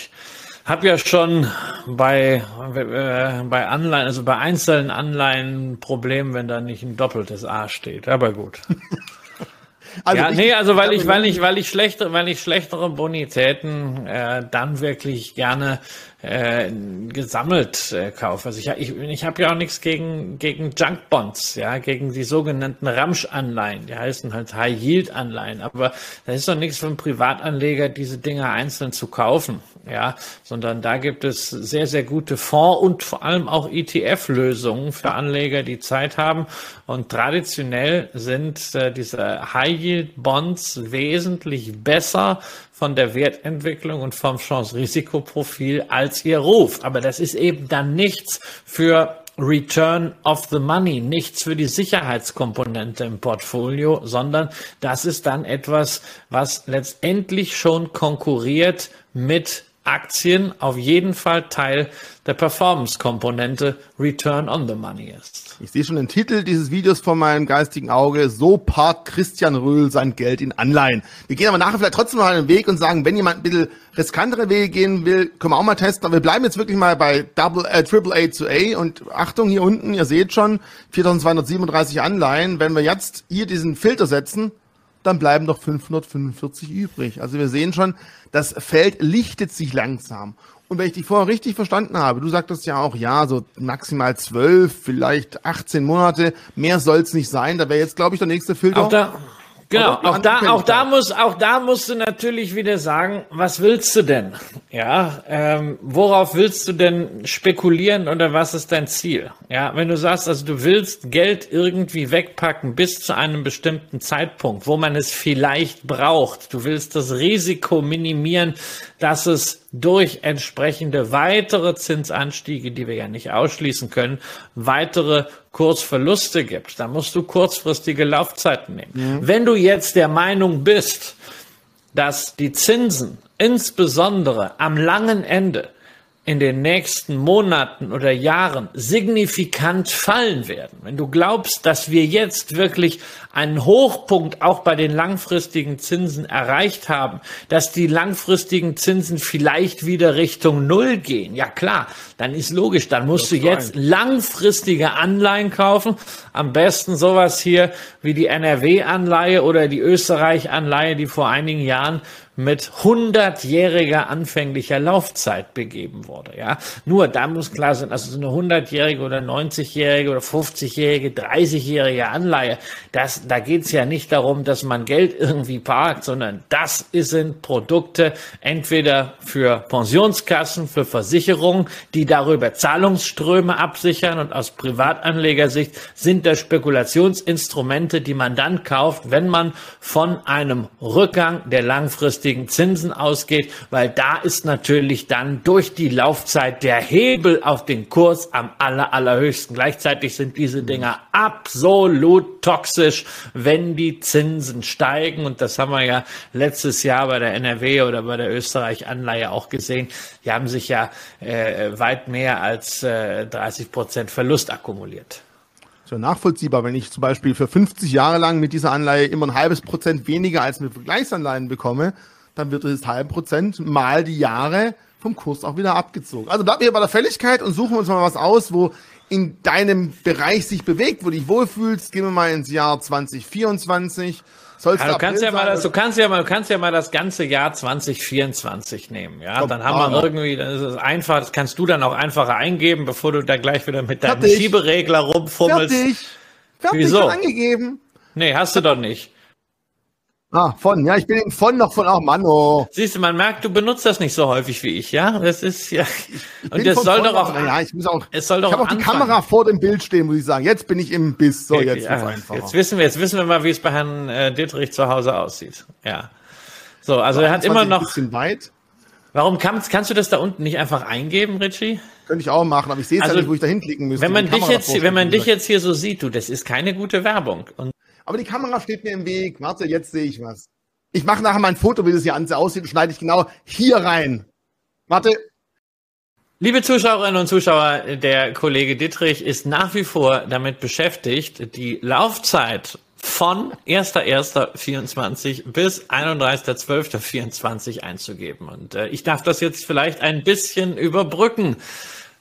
habe ja schon bei, äh, bei Anleihen, also bei einzelnen Anleihen ein Problem, wenn da nicht ein doppeltes A steht. Aber gut. (laughs) Also ja, nee, also weil ich, weil ich, weil ich schlechte, weil ich schlechtere Bonitäten äh, dann wirklich gerne äh, gesammelt äh, kaufe. Also ich, ich, ich habe ja auch nichts gegen, gegen Junk Bonds, ja, gegen die sogenannten Ramsch-Anleihen. Die heißen halt High-Yield-Anleihen. Aber da ist doch nichts für einen Privatanleger, diese Dinge einzeln zu kaufen, ja, sondern da gibt es sehr, sehr gute Fonds und vor allem auch ETF-Lösungen für Anleger, die Zeit haben. Und traditionell sind äh, diese High-Yield-Bonds wesentlich besser von der Wertentwicklung und vom Chance-Risikoprofil als ihr Ruf. Aber das ist eben dann nichts für Return of the Money, nichts für die Sicherheitskomponente im Portfolio, sondern das ist dann etwas, was letztendlich schon konkurriert mit Aktien auf jeden Fall Teil der Performance-Komponente Return on the Money ist. Ich sehe schon den Titel dieses Videos vor meinem geistigen Auge. So parkt Christian Röhl sein Geld in Anleihen. Wir gehen aber nachher vielleicht trotzdem noch einen Weg und sagen, wenn jemand ein bisschen riskantere Wege gehen will, können wir auch mal testen. Aber wir bleiben jetzt wirklich mal bei Double, äh, Triple A zu A. Und Achtung, hier unten, ihr seht schon, 4237 Anleihen. Wenn wir jetzt hier diesen Filter setzen, dann bleiben noch 545 übrig. Also wir sehen schon, das Feld lichtet sich langsam. Und wenn ich dich vorher richtig verstanden habe, du sagtest ja auch, ja, so maximal zwölf, vielleicht 18 Monate, mehr soll es nicht sein. Da wäre jetzt, glaube ich, der nächste Filter. Auch da, Genau, auch da, auch da muss, auch da musst du natürlich wieder sagen, was willst du denn? Ja, ähm, worauf willst du denn spekulieren oder was ist dein Ziel? Ja, wenn du sagst, also du willst Geld irgendwie wegpacken bis zu einem bestimmten Zeitpunkt, wo man es vielleicht braucht, du willst das Risiko minimieren, dass es durch entsprechende weitere Zinsanstiege, die wir ja nicht ausschließen können, weitere Kursverluste gibt. Da musst du kurzfristige Laufzeiten nehmen. Mhm. Wenn du jetzt der Meinung bist, dass die Zinsen insbesondere am langen Ende in den nächsten Monaten oder Jahren signifikant fallen werden, wenn du glaubst, dass wir jetzt wirklich einen Hochpunkt auch bei den langfristigen Zinsen erreicht haben, dass die langfristigen Zinsen vielleicht wieder Richtung Null gehen, ja klar, dann ist logisch, dann musst du jetzt langfristige Anleihen kaufen, am besten sowas hier wie die NRW-Anleihe oder die Österreich-Anleihe, die vor einigen Jahren mit hundertjähriger anfänglicher Laufzeit begeben wurde. Ja, nur da muss klar sein, also so eine hundertjährige oder 90-jährige oder 50-jährige, 30-jährige Anleihe, das, da geht's ja nicht darum, dass man Geld irgendwie parkt, sondern das sind Produkte entweder für Pensionskassen, für Versicherungen, die darüber Zahlungsströme absichern und aus Privatanlegersicht sind das Spekulationsinstrumente, die man dann kauft, wenn man von einem Rückgang der langfristigen günstigen Zinsen ausgeht, weil da ist natürlich dann durch die Laufzeit der Hebel auf den Kurs am aller, allerhöchsten. Gleichzeitig sind diese Dinger absolut toxisch, wenn die Zinsen steigen. Und das haben wir ja letztes Jahr bei der NRW oder bei der Österreich-Anleihe auch gesehen. Die haben sich ja äh, weit mehr als äh, 30 Prozent Verlust akkumuliert so nachvollziehbar, wenn ich zum Beispiel für 50 Jahre lang mit dieser Anleihe immer ein halbes Prozent weniger als mit Vergleichsanleihen bekomme, dann wird dieses halbe Prozent mal die Jahre vom Kurs auch wieder abgezogen. Also bleiben wir bei der Fälligkeit und suchen uns mal was aus, wo in deinem Bereich sich bewegt, wo du dich wohlfühlst. Gehen wir mal ins Jahr 2024. Sollst ja, du kannst ja mal das, du kannst ja mal, du kannst ja mal das ganze Jahr 2024 nehmen, ja. Komm, dann haben wir irgendwie, dann ist es einfach, das kannst du dann auch einfacher eingeben, bevor du da gleich wieder mit deinem. Schieberegler rumfummelst. Fertig. Fertig Wieso? angegeben. Nee, hast du doch nicht. Ah, von, ja, ich bin eben von noch von, ach Mann, oh. Siehst du, man merkt, du benutzt das nicht so häufig wie ich, ja? Das ist ja, und das soll doch auch, ja, ich muss auch, es soll doch ich habe auch die Kamera vor dem Bild stehen, muss ich sagen. Jetzt bin ich im Biss, so, jetzt ja, einfach. Jetzt wissen wir, jetzt wissen wir mal, wie es bei Herrn äh, Dietrich zu Hause aussieht, ja. So, also so, er hat immer noch, ein bisschen weit. Warum kannst, kannst du das da unten nicht einfach eingeben, Richie? Könnte ich auch machen, aber ich sehe es also, ja nicht, wo ich da hinklicken müsste. Wenn man dich jetzt, wenn man dich jetzt hier so sieht, du, das ist keine gute Werbung. Und aber die Kamera steht mir im Weg. Warte, jetzt sehe ich was. Ich mache nachher mal ein Foto, wie das hier aussieht, und schneide ich genau hier rein. Warte. Liebe Zuschauerinnen und Zuschauer, der Kollege Dittrich ist nach wie vor damit beschäftigt, die Laufzeit von 1.1.24 bis 31.12.24 einzugeben. Und äh, ich darf das jetzt vielleicht ein bisschen überbrücken.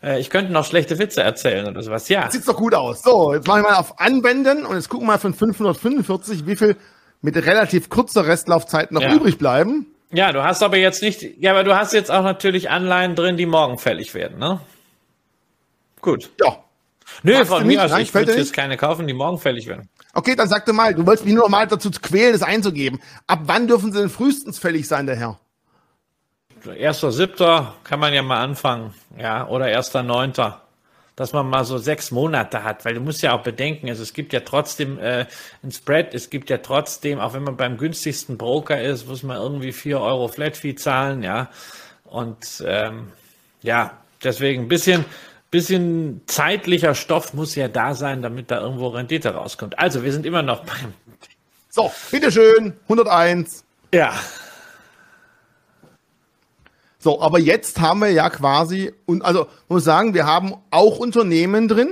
Äh, ich könnte noch schlechte Witze erzählen oder sowas. Ja. Das sieht doch gut aus. So, jetzt mache ich mal auf Anwenden und jetzt gucken wir mal von 545, wie viel mit relativ kurzer Restlaufzeit noch Ja. übrig bleiben. Ja, du hast aber jetzt nicht, ja, aber du hast jetzt auch natürlich Anleihen drin, die morgen fällig werden, ne? Gut. Ja. Nö, Magst von du mir aus, Nein, ich würde jetzt keine kaufen, die morgen fällig werden. Okay, dann sag doch mal, du wolltest mich nur noch mal dazu quälen, das einzugeben. Ab wann dürfen sie denn frühestens fällig sein, der Herr? Erster Siebter kann man ja mal anfangen, ja, oder erster Neunter. Dass man mal so sechs Monate hat, weil du musst ja auch bedenken, also es gibt ja trotzdem äh, ein Spread, es gibt ja trotzdem, auch wenn man beim günstigsten Broker ist, muss man irgendwie vier Euro Flat Fee zahlen, ja. Und ähm, ja, deswegen ein bisschen, bisschen zeitlicher Stoff muss ja da sein, damit da irgendwo Rendite rauskommt. Also wir sind immer noch beim So, bitteschön, 101. ja, So, aber jetzt haben wir ja quasi, und also muss sagen, wir haben auch Unternehmen drin,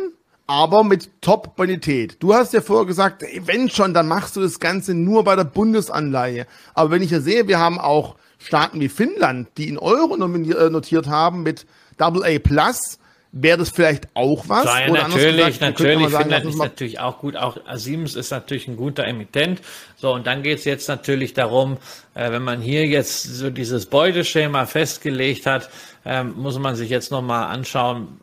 aber mit Top-Bonität. Du hast ja vorher gesagt, ey, wenn schon, dann machst du das Ganze nur bei der Bundesanleihe. Aber wenn ich ja sehe, wir haben auch Staaten wie Finnland, die in Euro äh, notiert haben mit AA Plus, wäre das vielleicht auch was? Ja, Oder natürlich, gesagt, natürlich. sagen, Finnland ist natürlich auch gut. Auch Siemens ist natürlich ein guter Emittent. So, und dann geht es jetzt natürlich darum, äh, wenn man hier jetzt so dieses Beuteschema festgelegt hat, ähm, muss man sich jetzt nochmal anschauen,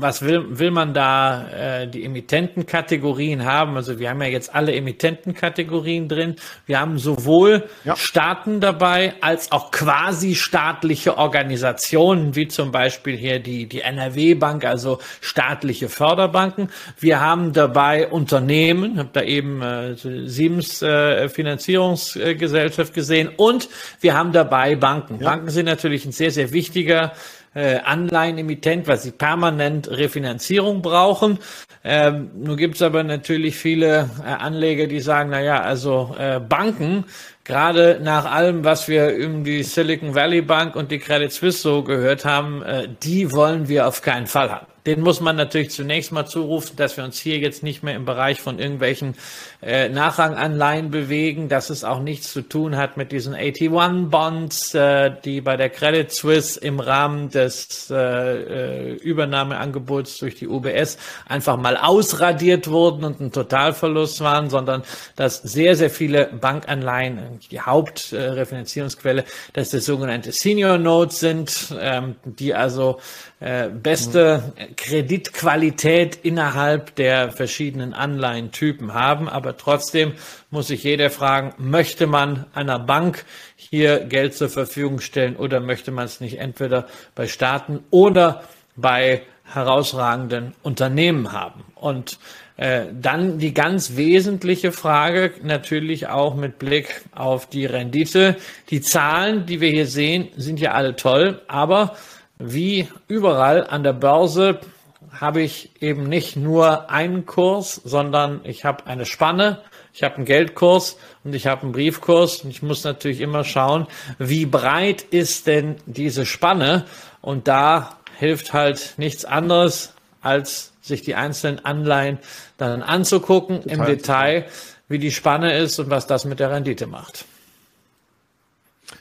was will, will man da äh, die Emittentenkategorien haben? Also wir haben ja jetzt alle Emittentenkategorien drin. Wir haben sowohl Ja. Staaten dabei als auch quasi staatliche Organisationen, wie zum Beispiel hier die, die NRW-Bank, also staatliche Förderbanken. Wir haben dabei Unternehmen, ich habe da eben äh, Siemens äh, Finanzierungsgesellschaft gesehen und wir haben dabei Banken. Banken sind natürlich ein sehr, sehr wichtiger äh, Anleihenemittent, weil sie permanent Refinanzierung brauchen. Ähm, nun gibt es aber natürlich viele äh, Anleger, die sagen, na ja, also äh, Banken, gerade nach allem, was wir über die Silicon Valley Bank und die Credit Suisse so gehört haben, äh, die wollen wir auf keinen Fall haben. Den muss man natürlich zunächst mal zurufen, dass wir uns hier jetzt nicht mehr im Bereich von irgendwelchen äh, Nachranganleihen bewegen, dass es auch nichts zu tun hat mit diesen 81-Bonds, äh, die bei der Credit Suisse im Rahmen des äh, äh, Übernahmeangebots durch die UBS einfach mal ausradiert wurden und ein Totalverlust waren, sondern dass sehr, sehr viele Bankanleihen, die Hauptrefinanzierungsquelle, dass das sogenannte Senior Notes sind, ähm, die also äh, beste Kreditqualität innerhalb der verschiedenen Anleihentypen haben. Aber trotzdem muss sich jeder fragen, möchte man einer Bank hier Geld zur Verfügung stellen oder möchte man es nicht entweder bei Staaten oder bei herausragenden Unternehmen haben? Und äh, dann die ganz wesentliche Frage natürlich auch mit Blick auf die Rendite. Die Zahlen, die wir hier sehen, sind ja alle toll, aber wie überall an der Börse habe ich eben nicht nur einen Kurs, sondern ich habe eine Spanne, ich habe einen Geldkurs und ich habe einen Briefkurs. Und ich muss natürlich immer schauen, wie breit ist denn diese Spanne? Und da hilft halt nichts anderes, als sich die einzelnen Anleihen dann anzugucken im Detail. Detail, wie die Spanne ist und was das mit der Rendite macht.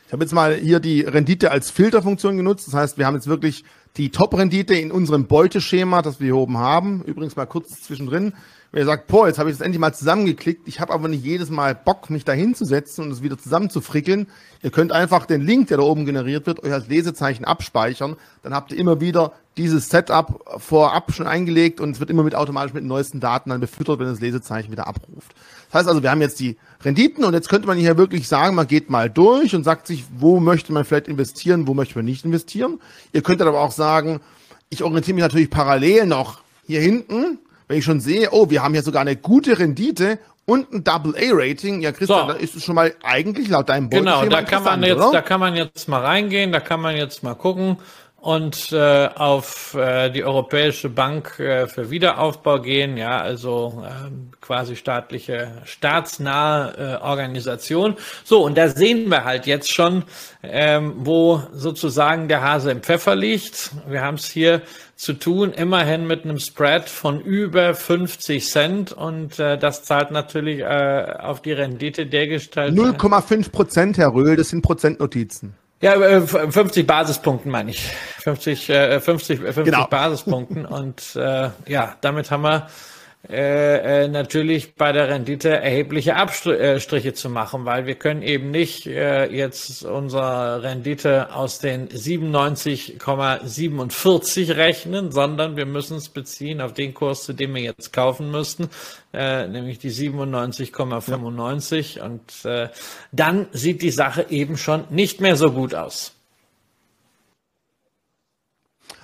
Ich habe jetzt mal hier die Rendite als Filterfunktion genutzt. Das heißt, wir haben jetzt wirklich die Top-Rendite in unserem Beuteschema, das wir hier oben haben. Übrigens mal kurz zwischendrin. Wenn ihr sagt, boah, jetzt habe ich das endlich mal zusammengeklickt, ich habe aber nicht jedes Mal Bock, mich da hinzusetzen und es wieder zusammenzufrickeln. Ihr könnt einfach den Link, der da oben generiert wird, euch als Lesezeichen abspeichern. Dann habt ihr immer wieder dieses Setup vorab schon eingelegt und es wird immer mit automatisch mit den neuesten Daten dann befüttert, wenn das Lesezeichen wieder abruft. Das heißt also, wir haben jetzt die Renditen und jetzt könnte man hier wirklich sagen, man geht mal durch und sagt sich, wo möchte man vielleicht investieren, wo möchte man nicht investieren. Ihr könntet aber auch sagen, ich orientiere mich natürlich parallel noch hier hinten, wenn ich schon sehe, oh, wir haben hier sogar eine gute Rendite und ein Double-A-Rating. Ja, Christian, So. da ist es schon mal eigentlich laut deinem Genau, Beuteschema da kann man jetzt, oder? da kann man jetzt mal reingehen, da kann man jetzt mal gucken und äh, auf äh, die Europäische Bank äh, für Wiederaufbau gehen, ja, also ähm, quasi staatliche, staatsnahe äh, Organisation. So, und da sehen wir halt jetzt schon, ähm, wo sozusagen der Hase im Pfeffer liegt. Wir haben es hier zu tun, immerhin mit einem Spread von über 50 Cent und äh, das zahlt natürlich äh, auf die Rendite der Gestalt. 0,5 Prozent, Herr Röhl, das sind Prozentnotizen. Ja, äh, 50 Basispunkten meine ich. 50, äh, 50, äh, 50 Genau. Basispunkten. Und äh, ja, damit haben wir äh, äh, natürlich bei der Rendite erhebliche Abstriche zu machen, weil wir können eben nicht äh, jetzt unsere Rendite aus den 97,47 rechnen, sondern wir müssen es beziehen auf den Kurs, zu dem wir jetzt kaufen müssten, äh, nämlich die 97,95 ja. und äh, dann sieht die Sache eben schon nicht mehr so gut aus.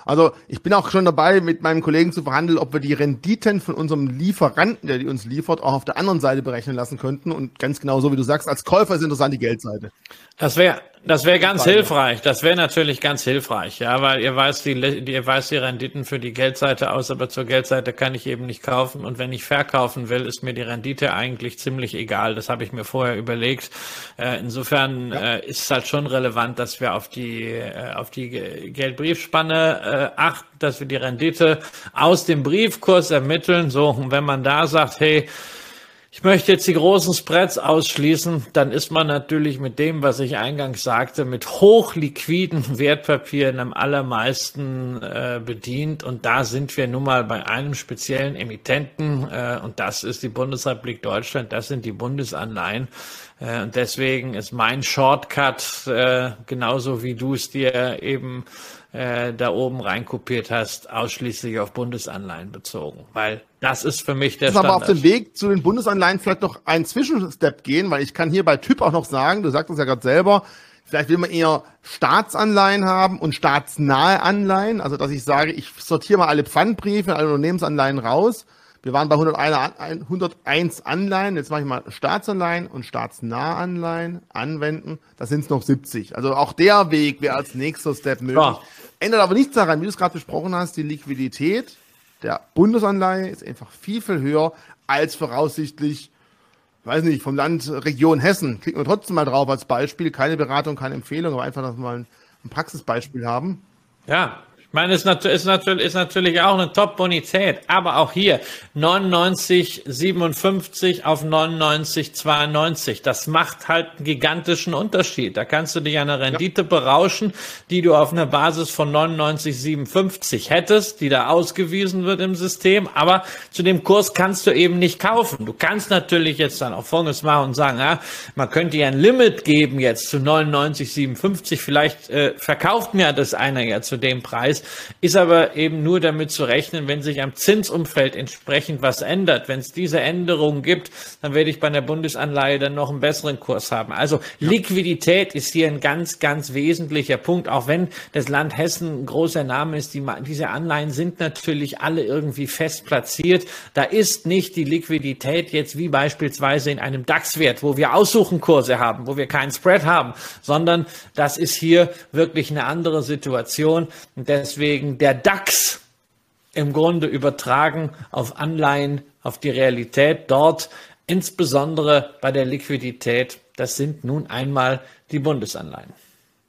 Also ich bin auch schon dabei, mit meinem Kollegen zu verhandeln, ob wir die Renditen von unserem Lieferanten, der die uns liefert, auch auf der anderen Seite berechnen lassen könnten. Und ganz genau so, wie du sagst, als Käufer ist interessant die Geldseite. Das wäre das wäre ganz hilfreich. Das wäre natürlich ganz hilfreich, ja, weil ihr weiß die, ihr weiß die Renditen für die Geldseite aus, aber zur Geldseite kann ich eben nicht kaufen. Und wenn ich verkaufen will, ist mir die Rendite eigentlich ziemlich egal. Das habe ich mir vorher überlegt. Äh, insofern ja. äh, ist es halt schon relevant, dass wir auf die äh, auf die Geldbriefspanne achten, dass wir die Rendite aus dem Briefkurs ermitteln. So, und wenn man da sagt, hey, ich möchte jetzt die großen Spreads ausschließen. Dann ist man natürlich mit dem, was ich eingangs sagte, mit hochliquiden Wertpapieren am allermeisten äh, bedient. Und da sind wir nun mal bei einem speziellen Emittenten. Äh, und das ist die Bundesrepublik Deutschland. Das sind die Bundesanleihen. Äh, und deswegen ist mein Shortcut, äh, genauso wie du es dir eben äh, da oben reinkopiert hast, ausschließlich auf Bundesanleihen bezogen. Weil das ist für mich der Standard. aber auf dem Weg zu den Bundesanleihen vielleicht noch einen Zwischenstep gehen, weil ich kann hier bei Typ auch noch sagen, du sagst es ja gerade selber, vielleicht will man eher Staatsanleihen haben und staatsnahe Anleihen. Also dass ich sage, ich sortiere mal alle Pfandbriefe, alle Unternehmensanleihen raus. Wir waren bei 101, 101 Anleihen, jetzt mache ich mal Staatsanleihen und staatsnahe Anleihen anwenden. Das sind es noch 70. Also auch der Weg wäre als nächster Step möglich. Ja. Ändert aber nichts daran, wie du es gerade besprochen hast, die Liquidität der Bundesanleihe ist einfach viel, viel höher als voraussichtlich, weiß nicht, vom Land Region Hessen. Klicken wir trotzdem mal drauf als Beispiel. Keine Beratung, keine Empfehlung, aber einfach, dass wir mal ein, Praxisbeispiel haben. Ja, meine, es ist, ist, natürlich, ist natürlich auch eine Top-Bonität, aber auch hier 99,57 auf 99,92. Das macht halt einen gigantischen Unterschied. Da kannst du dich an einer Rendite ja. berauschen, die du auf einer Basis von 99,57 hättest, die da ausgewiesen wird im System, aber zu dem Kurs kannst du eben nicht kaufen. Du kannst natürlich jetzt dann auch Folgendes machen und sagen, ja, man könnte ja ein Limit geben jetzt zu 99,57. Vielleicht äh, verkauft mir das einer ja zu dem Preis ist, aber eben nur damit zu rechnen, wenn sich am Zinsumfeld entsprechend was ändert. Wenn es diese Änderungen gibt, dann werde ich bei einer Bundesanleihe dann noch einen besseren Kurs haben. Also. Liquidität ist hier ein ganz, ganz wesentlicher Punkt, auch wenn das Land Hessen ein großer Name ist. Die, diese Anleihen sind natürlich alle irgendwie fest platziert. Da ist nicht die Liquidität jetzt wie beispielsweise in einem DAX-Wert, wo wir Aussuchenkurse haben, wo wir keinen Spread haben, sondern das ist hier wirklich eine andere Situation. Und deswegen der DAX im Grunde übertragen auf Anleihen, auf die Realität dort, insbesondere bei der Liquidität. Das sind nun einmal die Bundesanleihen.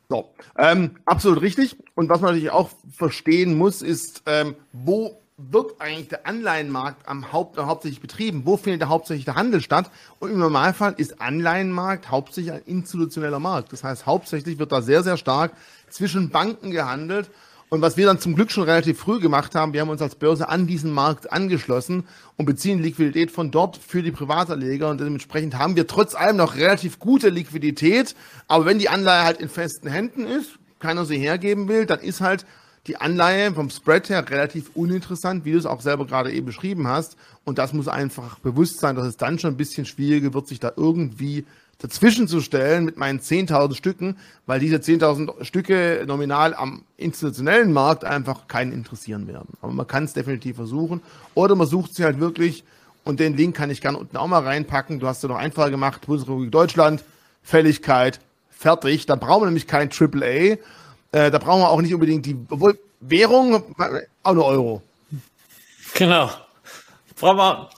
So, ähm, absolut richtig. Und was man natürlich auch verstehen muss, ist, ähm, wo wird eigentlich der Anleihenmarkt am Haupt, hauptsächlich betrieben? Wo findet der hauptsächlich der Handel statt? Und im Normalfall ist Anleihenmarkt hauptsächlich ein institutioneller Markt. Das heißt, hauptsächlich wird da sehr, sehr stark zwischen Banken gehandelt und was wir dann zum Glück schon relativ früh gemacht haben, wir haben uns als Börse an diesen Markt angeschlossen und beziehen Liquidität von dort für die Privatanleger und dementsprechend haben wir trotz allem noch relativ gute Liquidität. Aber wenn die Anleihe halt in festen Händen ist, keiner sie hergeben will, dann ist halt die Anleihe vom Spread her relativ uninteressant, wie du es auch selber gerade eben beschrieben hast. Und das muss einfach bewusst sein, dass es dann schon ein bisschen schwieriger wird, sich da irgendwie dazwischen zu stellen mit meinen 10.000 Stücken, weil diese 10.000 Stücke nominal am institutionellen Markt einfach keinen interessieren werden. Aber man kann es definitiv versuchen. Oder man sucht sich halt wirklich, und den Link kann ich gerne unten auch mal reinpacken. Du hast ja noch einfach gemacht, Bundesrepublik Deutschland, Fälligkeit, fertig. Da brauchen wir nämlich kein AAA. Äh, da brauchen wir auch nicht unbedingt die, obwohl Währung, auch nur Euro. Genau. Brauchen wir,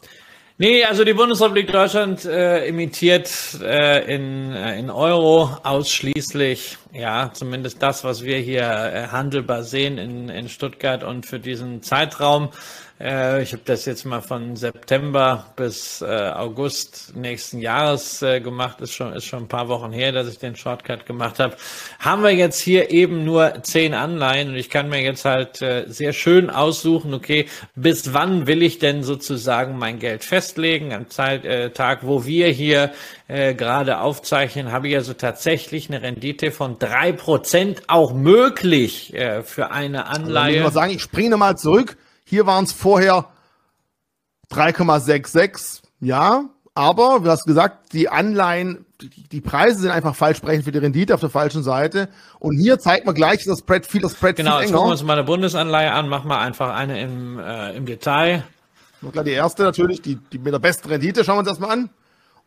Nee, also die Bundesrepublik Deutschland äh, imitiert äh, in, äh, in Euro ausschließlich, ja, zumindest das, was wir hier äh, handelbar sehen in, in Stuttgart und für diesen Zeitraum. Äh, ich habe das jetzt mal von September bis äh, August nächsten Jahres äh, gemacht. Ist schon, ist schon ein paar Wochen her, dass ich den Shortcut gemacht habe. Haben wir jetzt hier eben nur zehn Anleihen und ich kann mir jetzt halt äh, sehr schön aussuchen, okay, bis wann will ich denn sozusagen mein Geld festlegen? Am Zeit, äh, Tag, wo wir hier äh, gerade aufzeichnen, habe ich also tatsächlich eine Rendite von drei Prozent auch möglich äh, für eine Anleihe. Also ich muss sagen, ich springe nochmal zurück. Hier waren es vorher 3,66, ja, aber du hast gesagt, die Anleihen, die, die Preise sind einfach falsch sprechen für die Rendite auf der falschen Seite. Und hier zeigt man gleich das Spread viel, das Spread genau, viel enger. Genau, gucken wir uns mal eine Bundesanleihe an, machen wir einfach eine im, äh, im Detail. Klar, die erste natürlich, die, die mit der besten Rendite, schauen wir uns das mal an.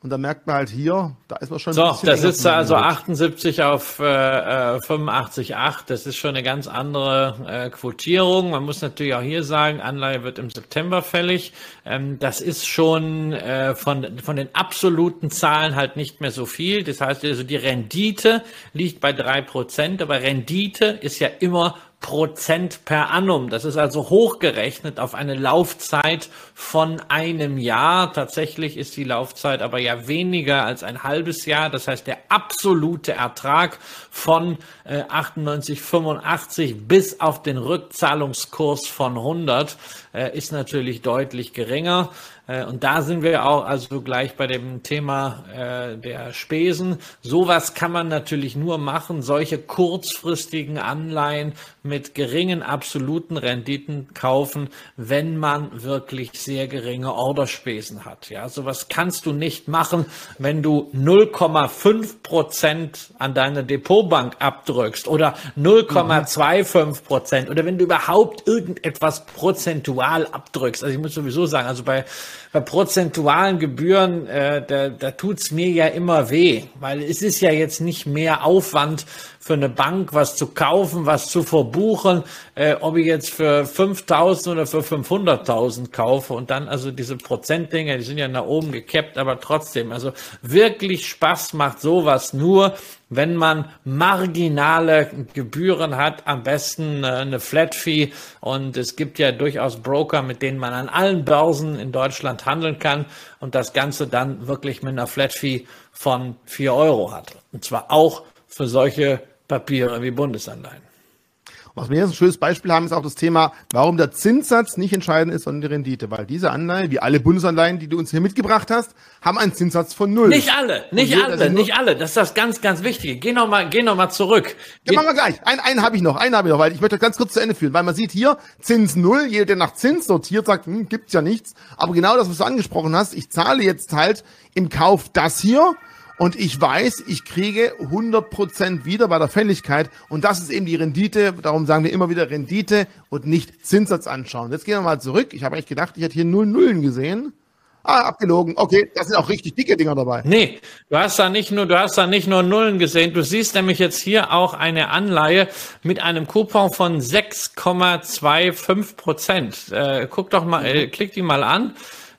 Und da merkt man halt hier, da ist man schon. So, da sitzt er also 78 auf äh, 85,8. Äh, das ist schon eine ganz andere äh, Quotierung. Man muss natürlich auch hier sagen, Anleihe wird im September fällig. Ähm, das ist schon äh, von, von den absoluten Zahlen halt nicht mehr so viel. Das heißt also, die Rendite liegt bei drei Prozent, aber Rendite ist ja immer Prozent per annum. Das ist also hochgerechnet auf eine Laufzeit von einem Jahr. Tatsächlich ist die Laufzeit aber ja weniger als ein halbes Jahr. Das heißt, der absolute Ertrag von äh, 98, 85 bis auf den Rückzahlungskurs von 100 äh, ist natürlich deutlich geringer. Äh, und da sind wir auch also gleich bei dem Thema äh, der Spesen. Sowas kann man natürlich nur machen, solche kurzfristigen Anleihen mit geringen absoluten Renditen kaufen, wenn man wirklich sehr geringe Orderspesen hat. Ja, sowas kannst du nicht machen, wenn du 0,5 Prozent an deine Depotbank abdrückst oder 0,25 Prozent oder wenn du überhaupt irgendetwas prozentual abdrückst. Also ich muss sowieso sagen, also bei bei prozentualen Gebühren, äh, da, da tut's mir ja immer weh, weil es ist ja jetzt nicht mehr Aufwand für eine Bank, was zu kaufen, was zu verbuchen, äh, ob ich jetzt für 5.000 oder für 500.000 kaufe und dann also diese Prozentdinger, die sind ja nach oben gekappt, aber trotzdem, also wirklich Spaß macht sowas nur, wenn man marginale Gebühren hat, am besten äh, eine Flat Fee. Und es gibt ja durchaus Broker, mit denen man an allen Börsen in Deutschland handeln kann und das Ganze dann wirklich mit einer Flat Fee von vier Euro hat. Und zwar auch für solche Papiere wie Bundesanleihen. Was wir jetzt ein schönes Beispiel haben, ist auch das Thema, warum der Zinssatz nicht entscheidend ist, sondern die Rendite. Weil diese Anleihen, wie alle Bundesanleihen, die du uns hier mitgebracht hast, haben einen Zinssatz von null. Nicht alle, nicht alle, nicht alle. Das ist das ganz, ganz Wichtige. Geh noch mal, geh noch mal zurück. Ja, machen wir gleich. Einen, einen habe ich noch, einen habe ich noch, weil ich möchte ganz kurz zu Ende führen, weil man sieht hier Zins null. Jeder, der nach Zins sortiert, sagt, hm, gibt's ja nichts. Aber genau das, was du angesprochen hast, ich zahle jetzt halt im Kauf das hier und ich weiß, ich kriege 100% wieder bei der Fälligkeit und das ist eben die Rendite, darum sagen wir immer wieder Rendite und nicht Zinssatz anschauen. Jetzt gehen wir mal zurück. Ich habe eigentlich gedacht, ich hätte hier null Nullen gesehen. Ah, abgelogen. Okay, das sind auch richtig dicke Dinger dabei. Nee, du hast da nicht nur, du hast da nicht nur Nullen gesehen. Du siehst nämlich jetzt hier auch eine Anleihe mit einem Coupon von 6,25 Prozent. Äh, guck doch mal, äh, klick die mal an.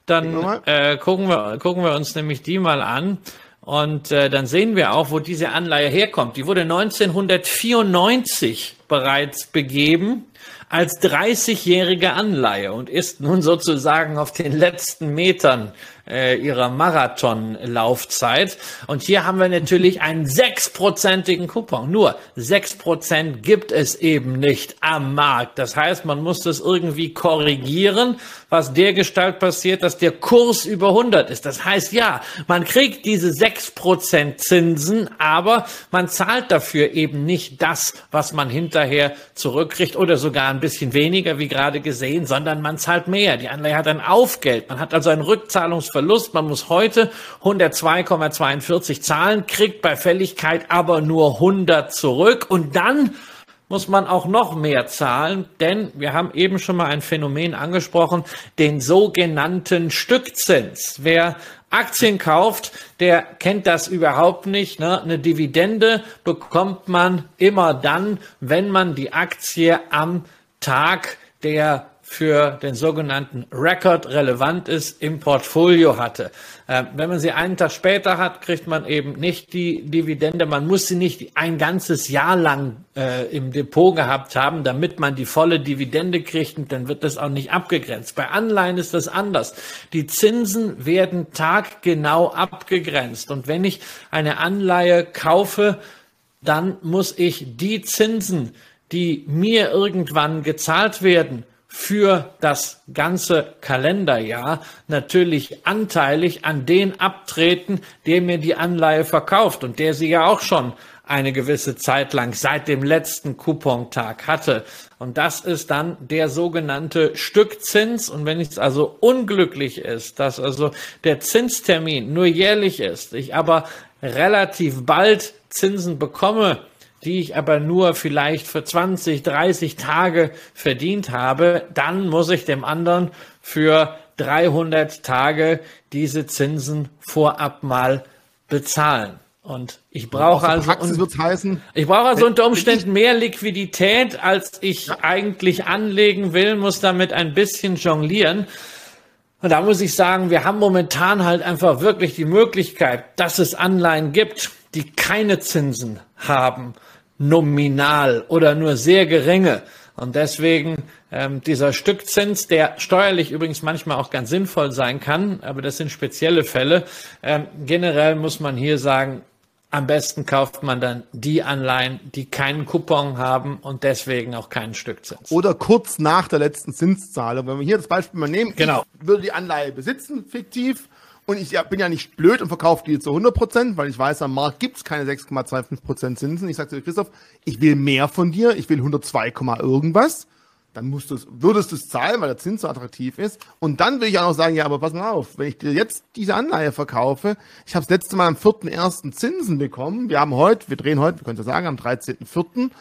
Dann äh, gucken wir, gucken wir uns nämlich die mal an. Und äh, dann sehen wir auch, wo diese Anleihe herkommt. Die wurde 1994 bereits begeben als 30-jährige Anleihe und ist nun sozusagen auf den letzten Metern äh, ihrer Marathonlaufzeit. Und hier haben wir natürlich einen sechsprozentigen Coupon. Nur sechs Prozent gibt es eben nicht am Markt. Das heißt, man muss das irgendwie korrigieren, was der Gestalt passiert, dass der Kurs über 100 ist. Das heißt, ja, man kriegt diese sechs Prozent Zinsen, aber man zahlt dafür eben nicht das, was man hinterher zurückkriegt oder sogar ein bisschen weniger, wie gerade gesehen, sondern man zahlt mehr. Die Anleihe hat ein Aufgeld. Man hat also ein Rückzahlungs Verlust. Man muss heute 102,42 zahlen, kriegt bei Fälligkeit aber nur 100 zurück und dann muss man auch noch mehr zahlen, denn wir haben eben schon mal ein Phänomen angesprochen, den sogenannten Stückzins. Wer Aktien kauft, der kennt das überhaupt nicht. Ne? Eine Dividende bekommt man immer dann, wenn man die Aktie am Tag der für den sogenannten Record relevant ist, im Portfolio hatte. Äh, wenn man sie einen Tag später hat, kriegt man eben nicht die Dividende. Man muss sie nicht ein ganzes Jahr lang äh, im Depot gehabt haben, damit man die volle Dividende kriegt und dann wird das auch nicht abgegrenzt. Bei Anleihen ist das anders. Die Zinsen werden taggenau abgegrenzt und wenn ich eine Anleihe kaufe, dann muss ich die Zinsen, die mir irgendwann gezahlt werden, für das ganze Kalenderjahr natürlich anteilig an den abtreten, der mir die Anleihe verkauft und der sie ja auch schon eine gewisse Zeit lang seit dem letzten Coupontag hatte. Und das ist dann der sogenannte Stückzins. Und wenn es also unglücklich ist, dass also der Zinstermin nur jährlich ist, ich aber relativ bald Zinsen bekomme, die ich aber nur vielleicht für 20, 30 Tage verdient habe, dann muss ich dem anderen für 300 Tage diese Zinsen vorab mal bezahlen. Und ich brauche also, heißen, ich brauche also unter Umständen mehr Liquidität, als ich ja. eigentlich anlegen will, muss damit ein bisschen jonglieren. Und da muss ich sagen, wir haben momentan halt einfach wirklich die Möglichkeit, dass es Anleihen gibt, die keine Zinsen haben nominal oder nur sehr geringe. Und deswegen ähm, dieser Stückzins, der steuerlich übrigens manchmal auch ganz sinnvoll sein kann, aber das sind spezielle Fälle. Ähm, generell muss man hier sagen, am besten kauft man dann die Anleihen, die keinen Coupon haben und deswegen auch keinen Stückzins. Oder kurz nach der letzten Zinszahlung. Wenn wir hier das Beispiel mal nehmen, genau. ich würde die Anleihe besitzen, fiktiv, und ich bin ja nicht blöd und verkaufe die zu 100%, weil ich weiß, am Markt gibt's keine 6,25% Zinsen. Ich sage zu dir, Christoph, ich will mehr von dir, ich will 102, irgendwas. Dann musst du würdest du es zahlen, weil der Zins so attraktiv ist. Und dann will ich auch noch sagen, ja, aber pass mal auf, wenn ich dir jetzt diese Anleihe verkaufe, ich habe das letzte Mal am 4.1. Zinsen bekommen. Wir haben heute, wir drehen heute, wir können ja sagen, am 13.4.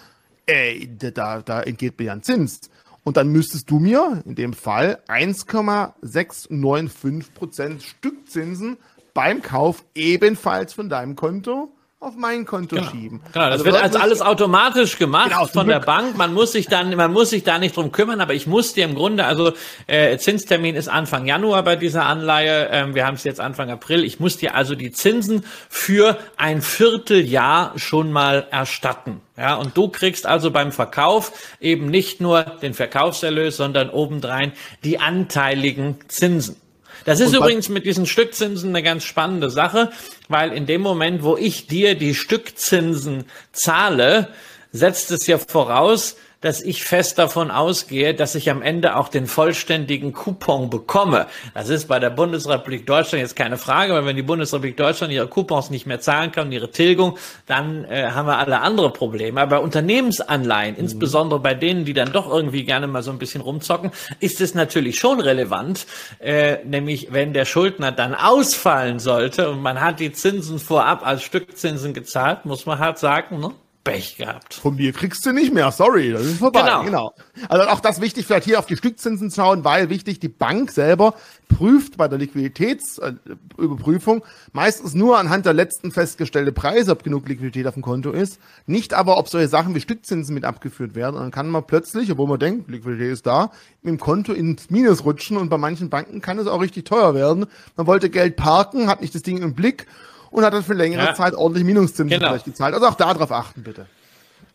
Ey, da, da entgeht mir ja ein Zins. Und dann müsstest du mir in dem Fall 1,695% Stückzinsen beim Kauf ebenfalls von deinem Konto auf mein Konto genau. schieben. Genau, das also wird als alles automatisch gemacht genau, von der Bank. Man muss sich dann, man muss sich da nicht drum kümmern, aber ich muss dir im Grunde, also äh, Zinstermin ist Anfang Januar bei dieser Anleihe. Ähm, wir haben es jetzt Anfang April. Ich muss dir also die Zinsen für ein Vierteljahr schon mal erstatten. Ja, und du kriegst also beim Verkauf eben nicht nur den Verkaufserlös, sondern obendrein die anteiligen Zinsen. Das ist übrigens mit diesen Stückzinsen eine ganz spannende Sache, weil in dem Moment, wo ich dir die Stückzinsen zahle, setzt es ja voraus, dass ich fest davon ausgehe, dass ich am Ende auch den vollständigen Coupon bekomme. Das ist bei der Bundesrepublik Deutschland jetzt keine Frage, weil wenn die Bundesrepublik Deutschland ihre Coupons nicht mehr zahlen kann, ihre Tilgung, dann äh, haben wir alle andere Probleme. Aber bei Unternehmensanleihen, mhm. insbesondere bei denen, die dann doch irgendwie gerne mal so ein bisschen rumzocken, ist es natürlich schon relevant, äh, nämlich wenn der Schuldner dann ausfallen sollte und man hat die Zinsen vorab als Stückzinsen gezahlt, muss man halt sagen, ne? Pech gehabt. Von mir kriegst du nicht mehr, sorry, das ist vorbei. Genau. genau. Also auch das wichtig, vielleicht hier auf die Stückzinsen schauen, weil wichtig, die Bank selber prüft bei der Liquiditätsüberprüfung meistens nur anhand der letzten festgestellten Preise, ob genug Liquidität auf dem Konto ist, nicht aber, ob solche Sachen wie Stückzinsen mit abgeführt werden. Und dann kann man plötzlich, obwohl man denkt, Liquidität ist da, mit dem Konto ins Minus rutschen und bei manchen Banken kann es auch richtig teuer werden. Man wollte Geld parken, hat nicht das Ding im Blick und hat dann für längere ja. Zeit ordentlich Minuszinsen genau. vielleicht gezahlt. Also auch darauf achten, bitte.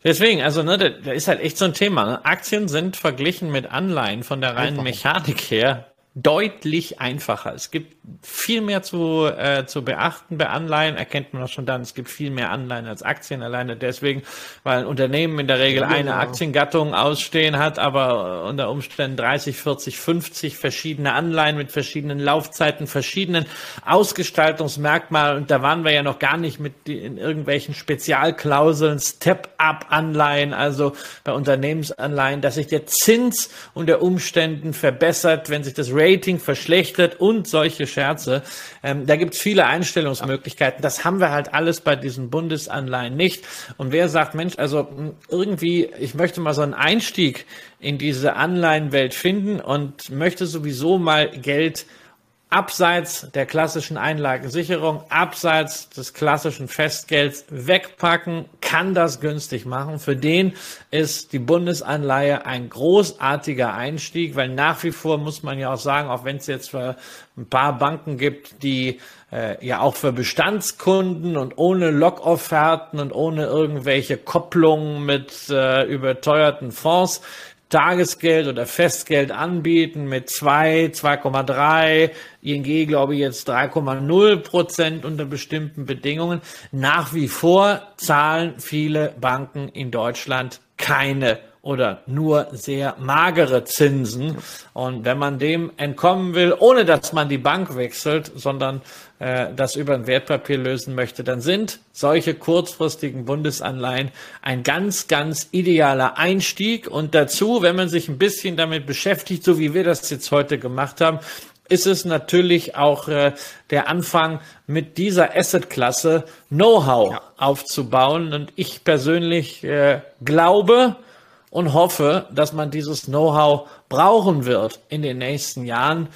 Deswegen, also ne, da ist halt echt so ein Thema. Ne? Aktien sind verglichen mit Anleihen von der reinen Mechanik her deutlich einfacher. Es gibt viel mehr zu, äh, zu beachten bei Anleihen, erkennt man auch schon dann. Es gibt viel mehr Anleihen als Aktien alleine deswegen, weil ein Unternehmen in der Regel ja, eine ja. Aktiengattung ausstehen hat, aber unter Umständen 30, 40, 50 verschiedene Anleihen mit verschiedenen Laufzeiten, verschiedenen Ausgestaltungsmerkmalen. Und da waren wir ja noch gar nicht mit in irgendwelchen Spezialklauseln, Step-up-Anleihen, also bei Unternehmensanleihen, dass sich der Zins unter Umständen verbessert, wenn sich das Rating verschlechtert und solche Scherze. Ähm, da gibt's viele Einstellungsmöglichkeiten. Das haben wir halt alles bei diesen Bundesanleihen nicht. Und wer sagt, Mensch, also hm, irgendwie, ich möchte mal so einen Einstieg in diese Anleihenwelt finden und möchte sowieso mal Geld abseits der klassischen Einlagensicherung, abseits des klassischen Festgelds wegpacken, kann das günstig machen. Für den ist die Bundesanleihe ein großartiger Einstieg, weil nach wie vor muss man ja auch sagen, auch wenn es jetzt ein paar Banken gibt, die äh, ja auch für Bestandskunden und ohne Lockofferten und ohne irgendwelche Kopplungen mit äh, überteuerten Fonds Tagesgeld oder Festgeld anbieten mit 2, 2,3, ING glaube ich jetzt 3,0 Prozent unter bestimmten Bedingungen. Nach wie vor zahlen viele Banken in Deutschland keine oder nur sehr magere Zinsen. Und wenn man dem entkommen will, ohne dass man die Bank wechselt, sondern äh, das über ein Wertpapier lösen möchte, dann sind solche kurzfristigen Bundesanleihen ein ganz, ganz idealer Einstieg. Und dazu, wenn man sich ein bisschen damit beschäftigt, so wie wir das jetzt heute gemacht haben, ist es natürlich auch äh, der Anfang mit dieser Assetklasse Know-how ja. aufzubauen. Und ich persönlich äh, glaube, und hoffe, dass man dieses Know-how brauchen wird in den nächsten Jahren,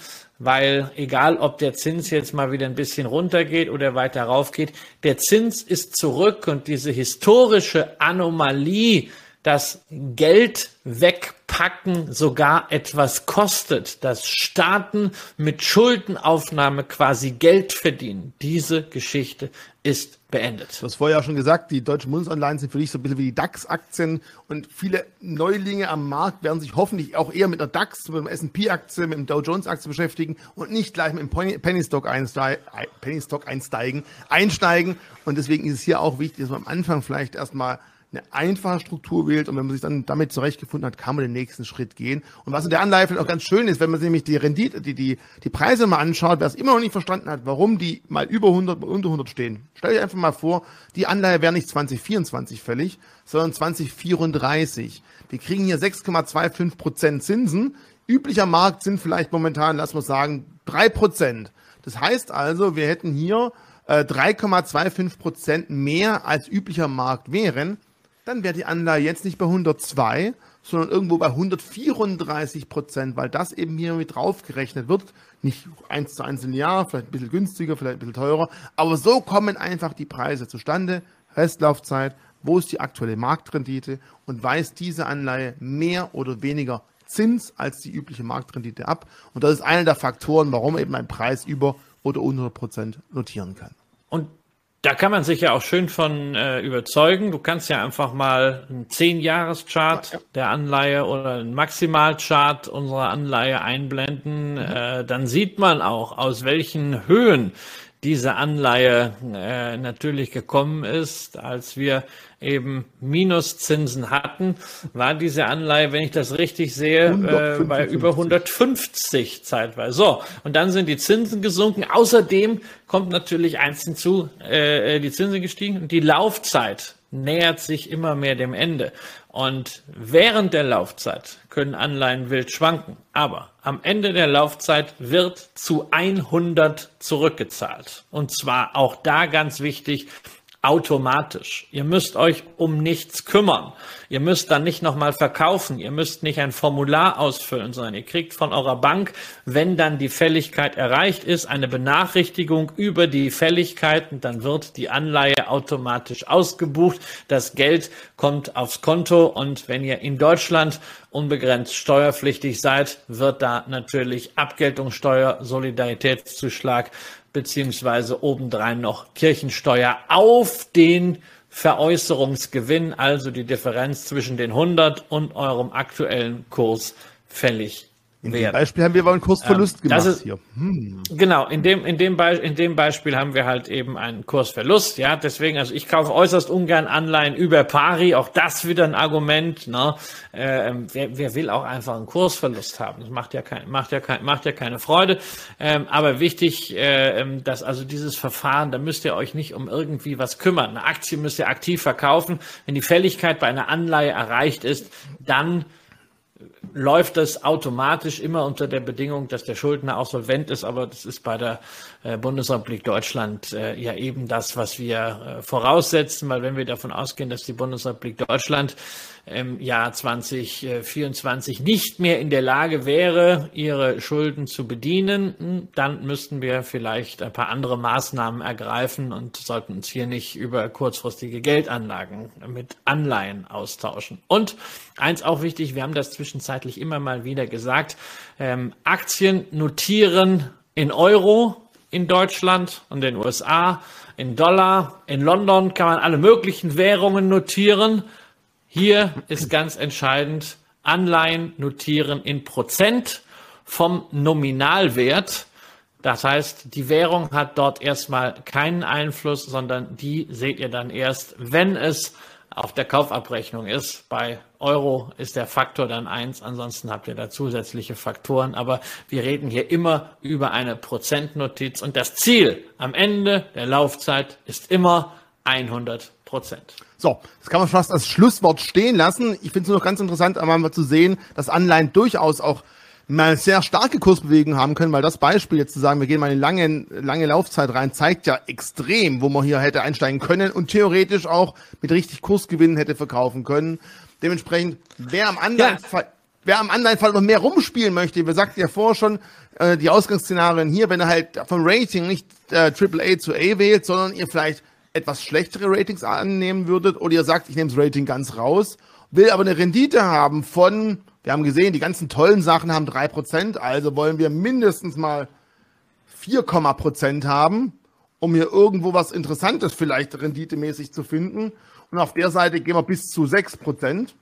weil egal ob der Zins jetzt mal wieder ein bisschen runtergeht oder weiter raufgeht, der Zins ist zurück und diese historische Anomalie, dass Geld wegpacken sogar etwas kostet, dass Staaten mit Schuldenaufnahme quasi Geld verdienen. Diese Geschichte ist beendet. Du hast vorher ja schon gesagt, die deutschen Bundesanleihen sind für dich so ein bisschen wie die DAX-Aktien und viele Neulinge am Markt werden sich hoffentlich auch eher mit der DAX, mit dem S&P-Aktie, mit dem Dow Jones-Aktie beschäftigen und nicht gleich mit Stock, Penny Stock einsteigen, einsteigen. Und deswegen ist es hier auch wichtig, dass man am Anfang vielleicht erstmal eine einfache Struktur wählt und wenn man sich dann damit zurechtgefunden hat, kann man den nächsten Schritt gehen. Und was in der Anleihe vielleicht auch ganz schön ist, wenn man sich nämlich die Rendite, die, die, die Preise mal anschaut, wer es immer noch nicht verstanden hat, warum die mal über 100, mal unter 100 stehen. Stell dir einfach mal vor, die Anleihe wäre nicht 2024 fällig, sondern 2034. Wir kriegen hier 6,25 Prozent Zinsen. Üblicher Markt sind vielleicht momentan, lass mal sagen, drei Prozent. Das heißt also, wir hätten hier äh, 3,25 Prozent mehr als üblicher Markt wären dann wäre die Anleihe jetzt nicht bei 102, sondern irgendwo bei 134 Prozent, weil das eben hier mit draufgerechnet wird. Nicht eins zu eins im Jahr, vielleicht ein bisschen günstiger, vielleicht ein bisschen teurer. Aber so kommen einfach die Preise zustande. Restlaufzeit, wo ist die aktuelle Marktrendite und weist diese Anleihe mehr oder weniger Zins als die übliche Marktrendite ab. Und das ist einer der Faktoren, warum eben ein Preis über oder unter Prozent notieren kann. Da kann man sich ja auch schön von äh, überzeugen. Du kannst ja einfach mal einen 10-Jahres-Chart ja, ja. der Anleihe oder einen Maximalchart unserer Anleihe einblenden. Mhm. Äh, dann sieht man auch, aus welchen Höhen diese Anleihe äh, natürlich gekommen ist, als wir eben Minuszinsen hatten, war diese Anleihe, wenn ich das richtig sehe, äh, bei über 150 zeitweise. So, und dann sind die Zinsen gesunken. Außerdem kommt natürlich eins hinzu, äh, die Zinsen gestiegen und die Laufzeit nähert sich immer mehr dem Ende. Und während der Laufzeit können Anleihen wild schwanken. Aber am Ende der Laufzeit wird zu 100 zurückgezahlt. Und zwar auch da ganz wichtig, automatisch. Ihr müsst euch um nichts kümmern. Ihr müsst dann nicht nochmal verkaufen. Ihr müsst nicht ein Formular ausfüllen, sondern ihr kriegt von eurer Bank, wenn dann die Fälligkeit erreicht ist, eine Benachrichtigung über die Fälligkeiten. Dann wird die Anleihe automatisch ausgebucht. Das Geld kommt aufs Konto und wenn ihr in Deutschland unbegrenzt steuerpflichtig seid, wird da natürlich Abgeltungssteuer, Solidaritätszuschlag beziehungsweise obendrein noch Kirchensteuer auf den Veräußerungsgewinn, also die Differenz zwischen den 100 und eurem aktuellen Kurs fällig in dem Beispiel haben wir aber einen Kursverlust ähm, gemacht ist, hier. Hm. Genau, in dem, in, dem in dem Beispiel haben wir halt eben einen Kursverlust. Ja, deswegen, also ich kaufe äußerst ungern Anleihen über Pari. Auch das wieder ein Argument. Ne? Äh, wer, wer will auch einfach einen Kursverlust haben? Das macht ja, kein, macht ja, kein, macht ja keine Freude. Ähm, aber wichtig, äh, dass also dieses Verfahren, da müsst ihr euch nicht um irgendwie was kümmern. Eine Aktie müsst ihr aktiv verkaufen. Wenn die Fälligkeit bei einer Anleihe erreicht ist, dann läuft das automatisch immer unter der Bedingung, dass der Schuldner auch solvent ist. Aber das ist bei der Bundesrepublik Deutschland äh, ja eben das, was wir äh, voraussetzen, weil wenn wir davon ausgehen, dass die Bundesrepublik Deutschland im Jahr 2024 nicht mehr in der Lage wäre, ihre Schulden zu bedienen, hm, dann müssten wir vielleicht ein paar andere Maßnahmen ergreifen und sollten uns hier nicht über kurzfristige Geldanlagen mit Anleihen austauschen. Und eins auch wichtig, wir haben das zwischenzeitlich immer mal wieder gesagt, ähm, Aktien notieren in Euro in Deutschland und den USA, in Dollar, in London kann man alle möglichen Währungen notieren. Hier ist ganz entscheidend, Anleihen notieren in Prozent vom Nominalwert. Das heißt, die Währung hat dort erstmal keinen Einfluss, sondern die seht ihr dann erst, wenn es auf der Kaufabrechnung ist. Bei Euro ist der Faktor dann eins, ansonsten habt ihr da zusätzliche Faktoren. Aber wir reden hier immer über eine Prozentnotiz und das Ziel am Ende der Laufzeit ist immer 100 Prozent. So, das kann man fast als Schlusswort stehen lassen. Ich finde es nur noch ganz interessant, einmal zu sehen, dass Anleihen durchaus auch mal sehr starke Kursbewegungen haben können, weil das Beispiel jetzt zu sagen, wir gehen mal in lange, lange Laufzeit rein, zeigt ja extrem, wo man hier hätte einsteigen können und theoretisch auch mit richtig Kursgewinnen hätte verkaufen können. Dementsprechend, wer am Anleihenfall, ja. wer am Anleihenfall noch mehr rumspielen möchte, wir sagten ja vorher schon, äh, die Ausgangsszenarien hier, wenn er halt vom Rating nicht äh, AAA zu A wählt, sondern ihr vielleicht etwas schlechtere Ratings annehmen würdet oder ihr sagt, ich nehme das Rating ganz raus, will aber eine Rendite haben von wir haben gesehen, die ganzen tollen Sachen haben drei Prozent, also wollen wir mindestens mal 4, Prozent haben, um hier irgendwo was Interessantes vielleicht renditemäßig zu finden. Und auf der Seite gehen wir bis zu 6 Prozent.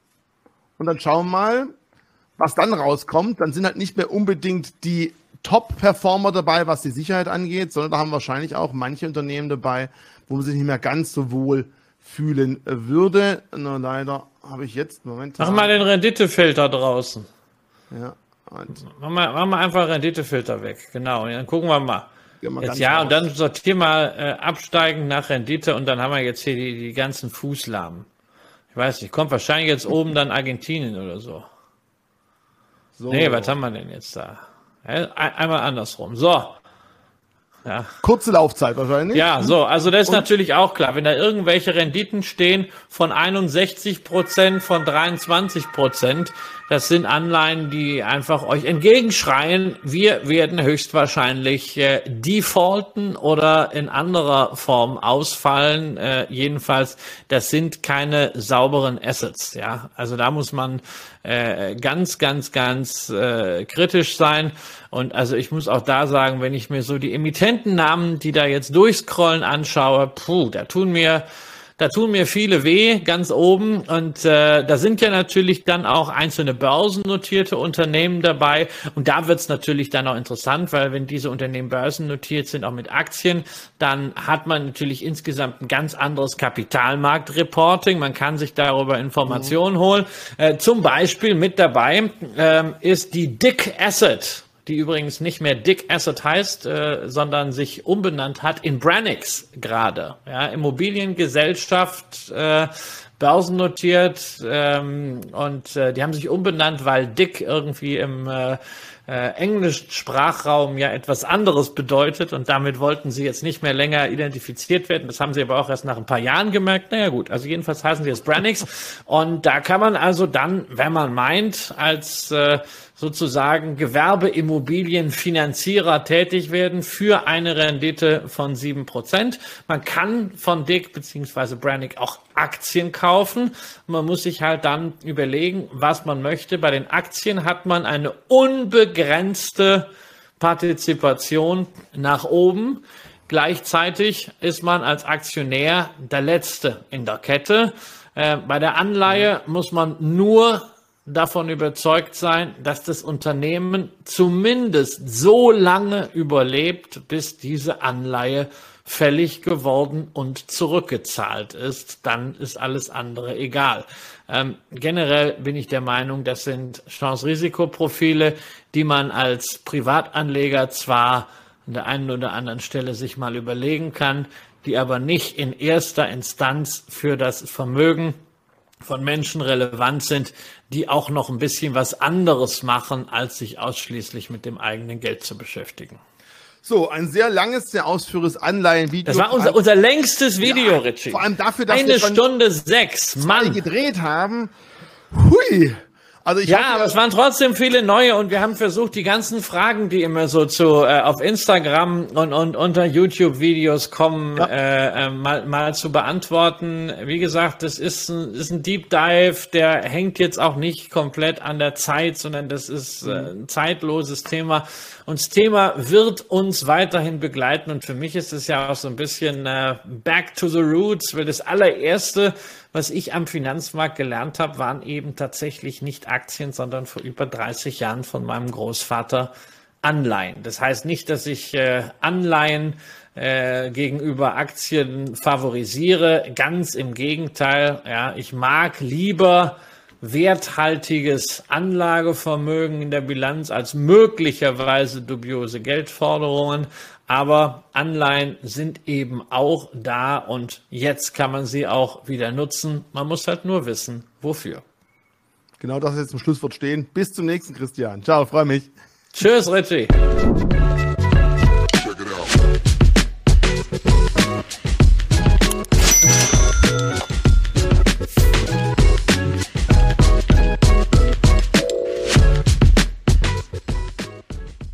Und dann schauen wir mal, was dann rauskommt. Dann sind halt nicht mehr unbedingt die Top-Performer dabei, was die Sicherheit angeht, sondern da haben wahrscheinlich auch manche Unternehmen dabei, wo man sich nicht mehr ganz so wohl fühlen würde. Nur leider habe ich jetzt momentan. Mach mal den Renditefilter draußen. Ja. Mach, mal, mach mal einfach Renditefilter weg. Genau. Und dann gucken wir mal. Jetzt, ja, raus. und dann sortier mal äh, absteigend nach Rendite und dann haben wir jetzt hier die, die ganzen Fußlahmen. Ich weiß nicht, kommt wahrscheinlich jetzt oben dann Argentinien oder so. so. Nee, was haben wir denn jetzt da? Einmal andersrum. So, ja. Kurze Laufzeit wahrscheinlich. Ja, so, also das ist Und natürlich auch klar. Wenn da irgendwelche Renditen stehen von 61 Prozent, von 23 Prozent, das sind Anleihen, die einfach euch entgegenschreien. Wir werden höchstwahrscheinlich äh, defaulten oder in anderer Form ausfallen. Äh, jedenfalls, das sind keine sauberen Assets. Ja, also da muss man äh, ganz, ganz, ganz äh, kritisch sein. Und also ich muss auch da sagen, wenn ich mir so die Emittentennamen, die da jetzt durchscrollen, anschaue, puh, da tun mir da tun mir viele weh, ganz oben. Und äh, da sind ja natürlich dann auch einzelne börsennotierte Unternehmen dabei. Und da wird es natürlich dann auch interessant, weil wenn diese Unternehmen börsennotiert sind, auch mit Aktien, dann hat man natürlich insgesamt ein ganz anderes Kapitalmarktreporting. Man kann sich darüber Informationen mhm. holen. Äh, zum Beispiel mit dabei ähm, ist die Dick Asset die übrigens nicht mehr Dick Asset heißt, äh, sondern sich umbenannt hat in Branix gerade. Ja, Immobiliengesellschaft, äh, börsennotiert ähm, und äh, die haben sich umbenannt, weil Dick irgendwie im äh, äh, englischen Sprachraum ja etwas anderes bedeutet und damit wollten sie jetzt nicht mehr länger identifiziert werden. Das haben sie aber auch erst nach ein paar Jahren gemerkt. Naja gut, also jedenfalls heißen sie jetzt Branix und da kann man also dann, wenn man meint, als äh, sozusagen Gewerbeimmobilienfinanzierer tätig werden für eine Rendite von sieben Prozent. Man kann von Dick beziehungsweise Brannick auch Aktien kaufen. Man muss sich halt dann überlegen, was man möchte. Bei den Aktien hat man eine unbegrenzte Partizipation nach oben. Gleichzeitig ist man als Aktionär der Letzte in der Kette. Äh, bei der Anleihe muss man nur davon überzeugt sein, dass das Unternehmen zumindest so lange überlebt, bis diese Anleihe fällig geworden und zurückgezahlt ist, dann ist alles andere egal. Ähm, generell bin ich der Meinung, das sind Chance-Risikoprofile, die man als Privatanleger zwar an der einen oder anderen Stelle sich mal überlegen kann, die aber nicht in erster Instanz für das Vermögen von Menschen relevant sind, die auch noch ein bisschen was anderes machen, als sich ausschließlich mit dem eigenen Geld zu beschäftigen. So, ein sehr langes, sehr ausführliches Anleihenvideo. Das war unser, unser längstes Video, ja, Richie. Vor allem dafür, dass Eine wir Stunde sechs, Mann. gedreht haben. Hui. Also ja, hoffe, aber es waren trotzdem viele neue und wir haben versucht, die ganzen Fragen, die immer so zu äh, auf Instagram und, und unter YouTube-Videos kommen, ja. äh, äh, mal, mal zu beantworten. Wie gesagt, das ist ein, ist ein Deep Dive, der hängt jetzt auch nicht komplett an der Zeit, sondern das ist äh, ein zeitloses Thema. Und das Thema wird uns weiterhin begleiten. Und für mich ist es ja auch so ein bisschen äh, Back to the Roots, weil das allererste, was ich am Finanzmarkt gelernt habe, waren eben tatsächlich nicht Aktien, sondern vor über 30 Jahren von meinem Großvater Anleihen. Das heißt nicht, dass ich äh, Anleihen äh, gegenüber Aktien favorisiere. Ganz im Gegenteil. Ja, ich mag lieber werthaltiges Anlagevermögen in der Bilanz als möglicherweise dubiose Geldforderungen. Aber Anleihen sind eben auch da und jetzt kann man sie auch wieder nutzen. Man muss halt nur wissen, wofür. Genau das ist jetzt zum Schlusswort stehen. Bis zum nächsten Christian. Ciao, freue mich. Tschüss, Richie.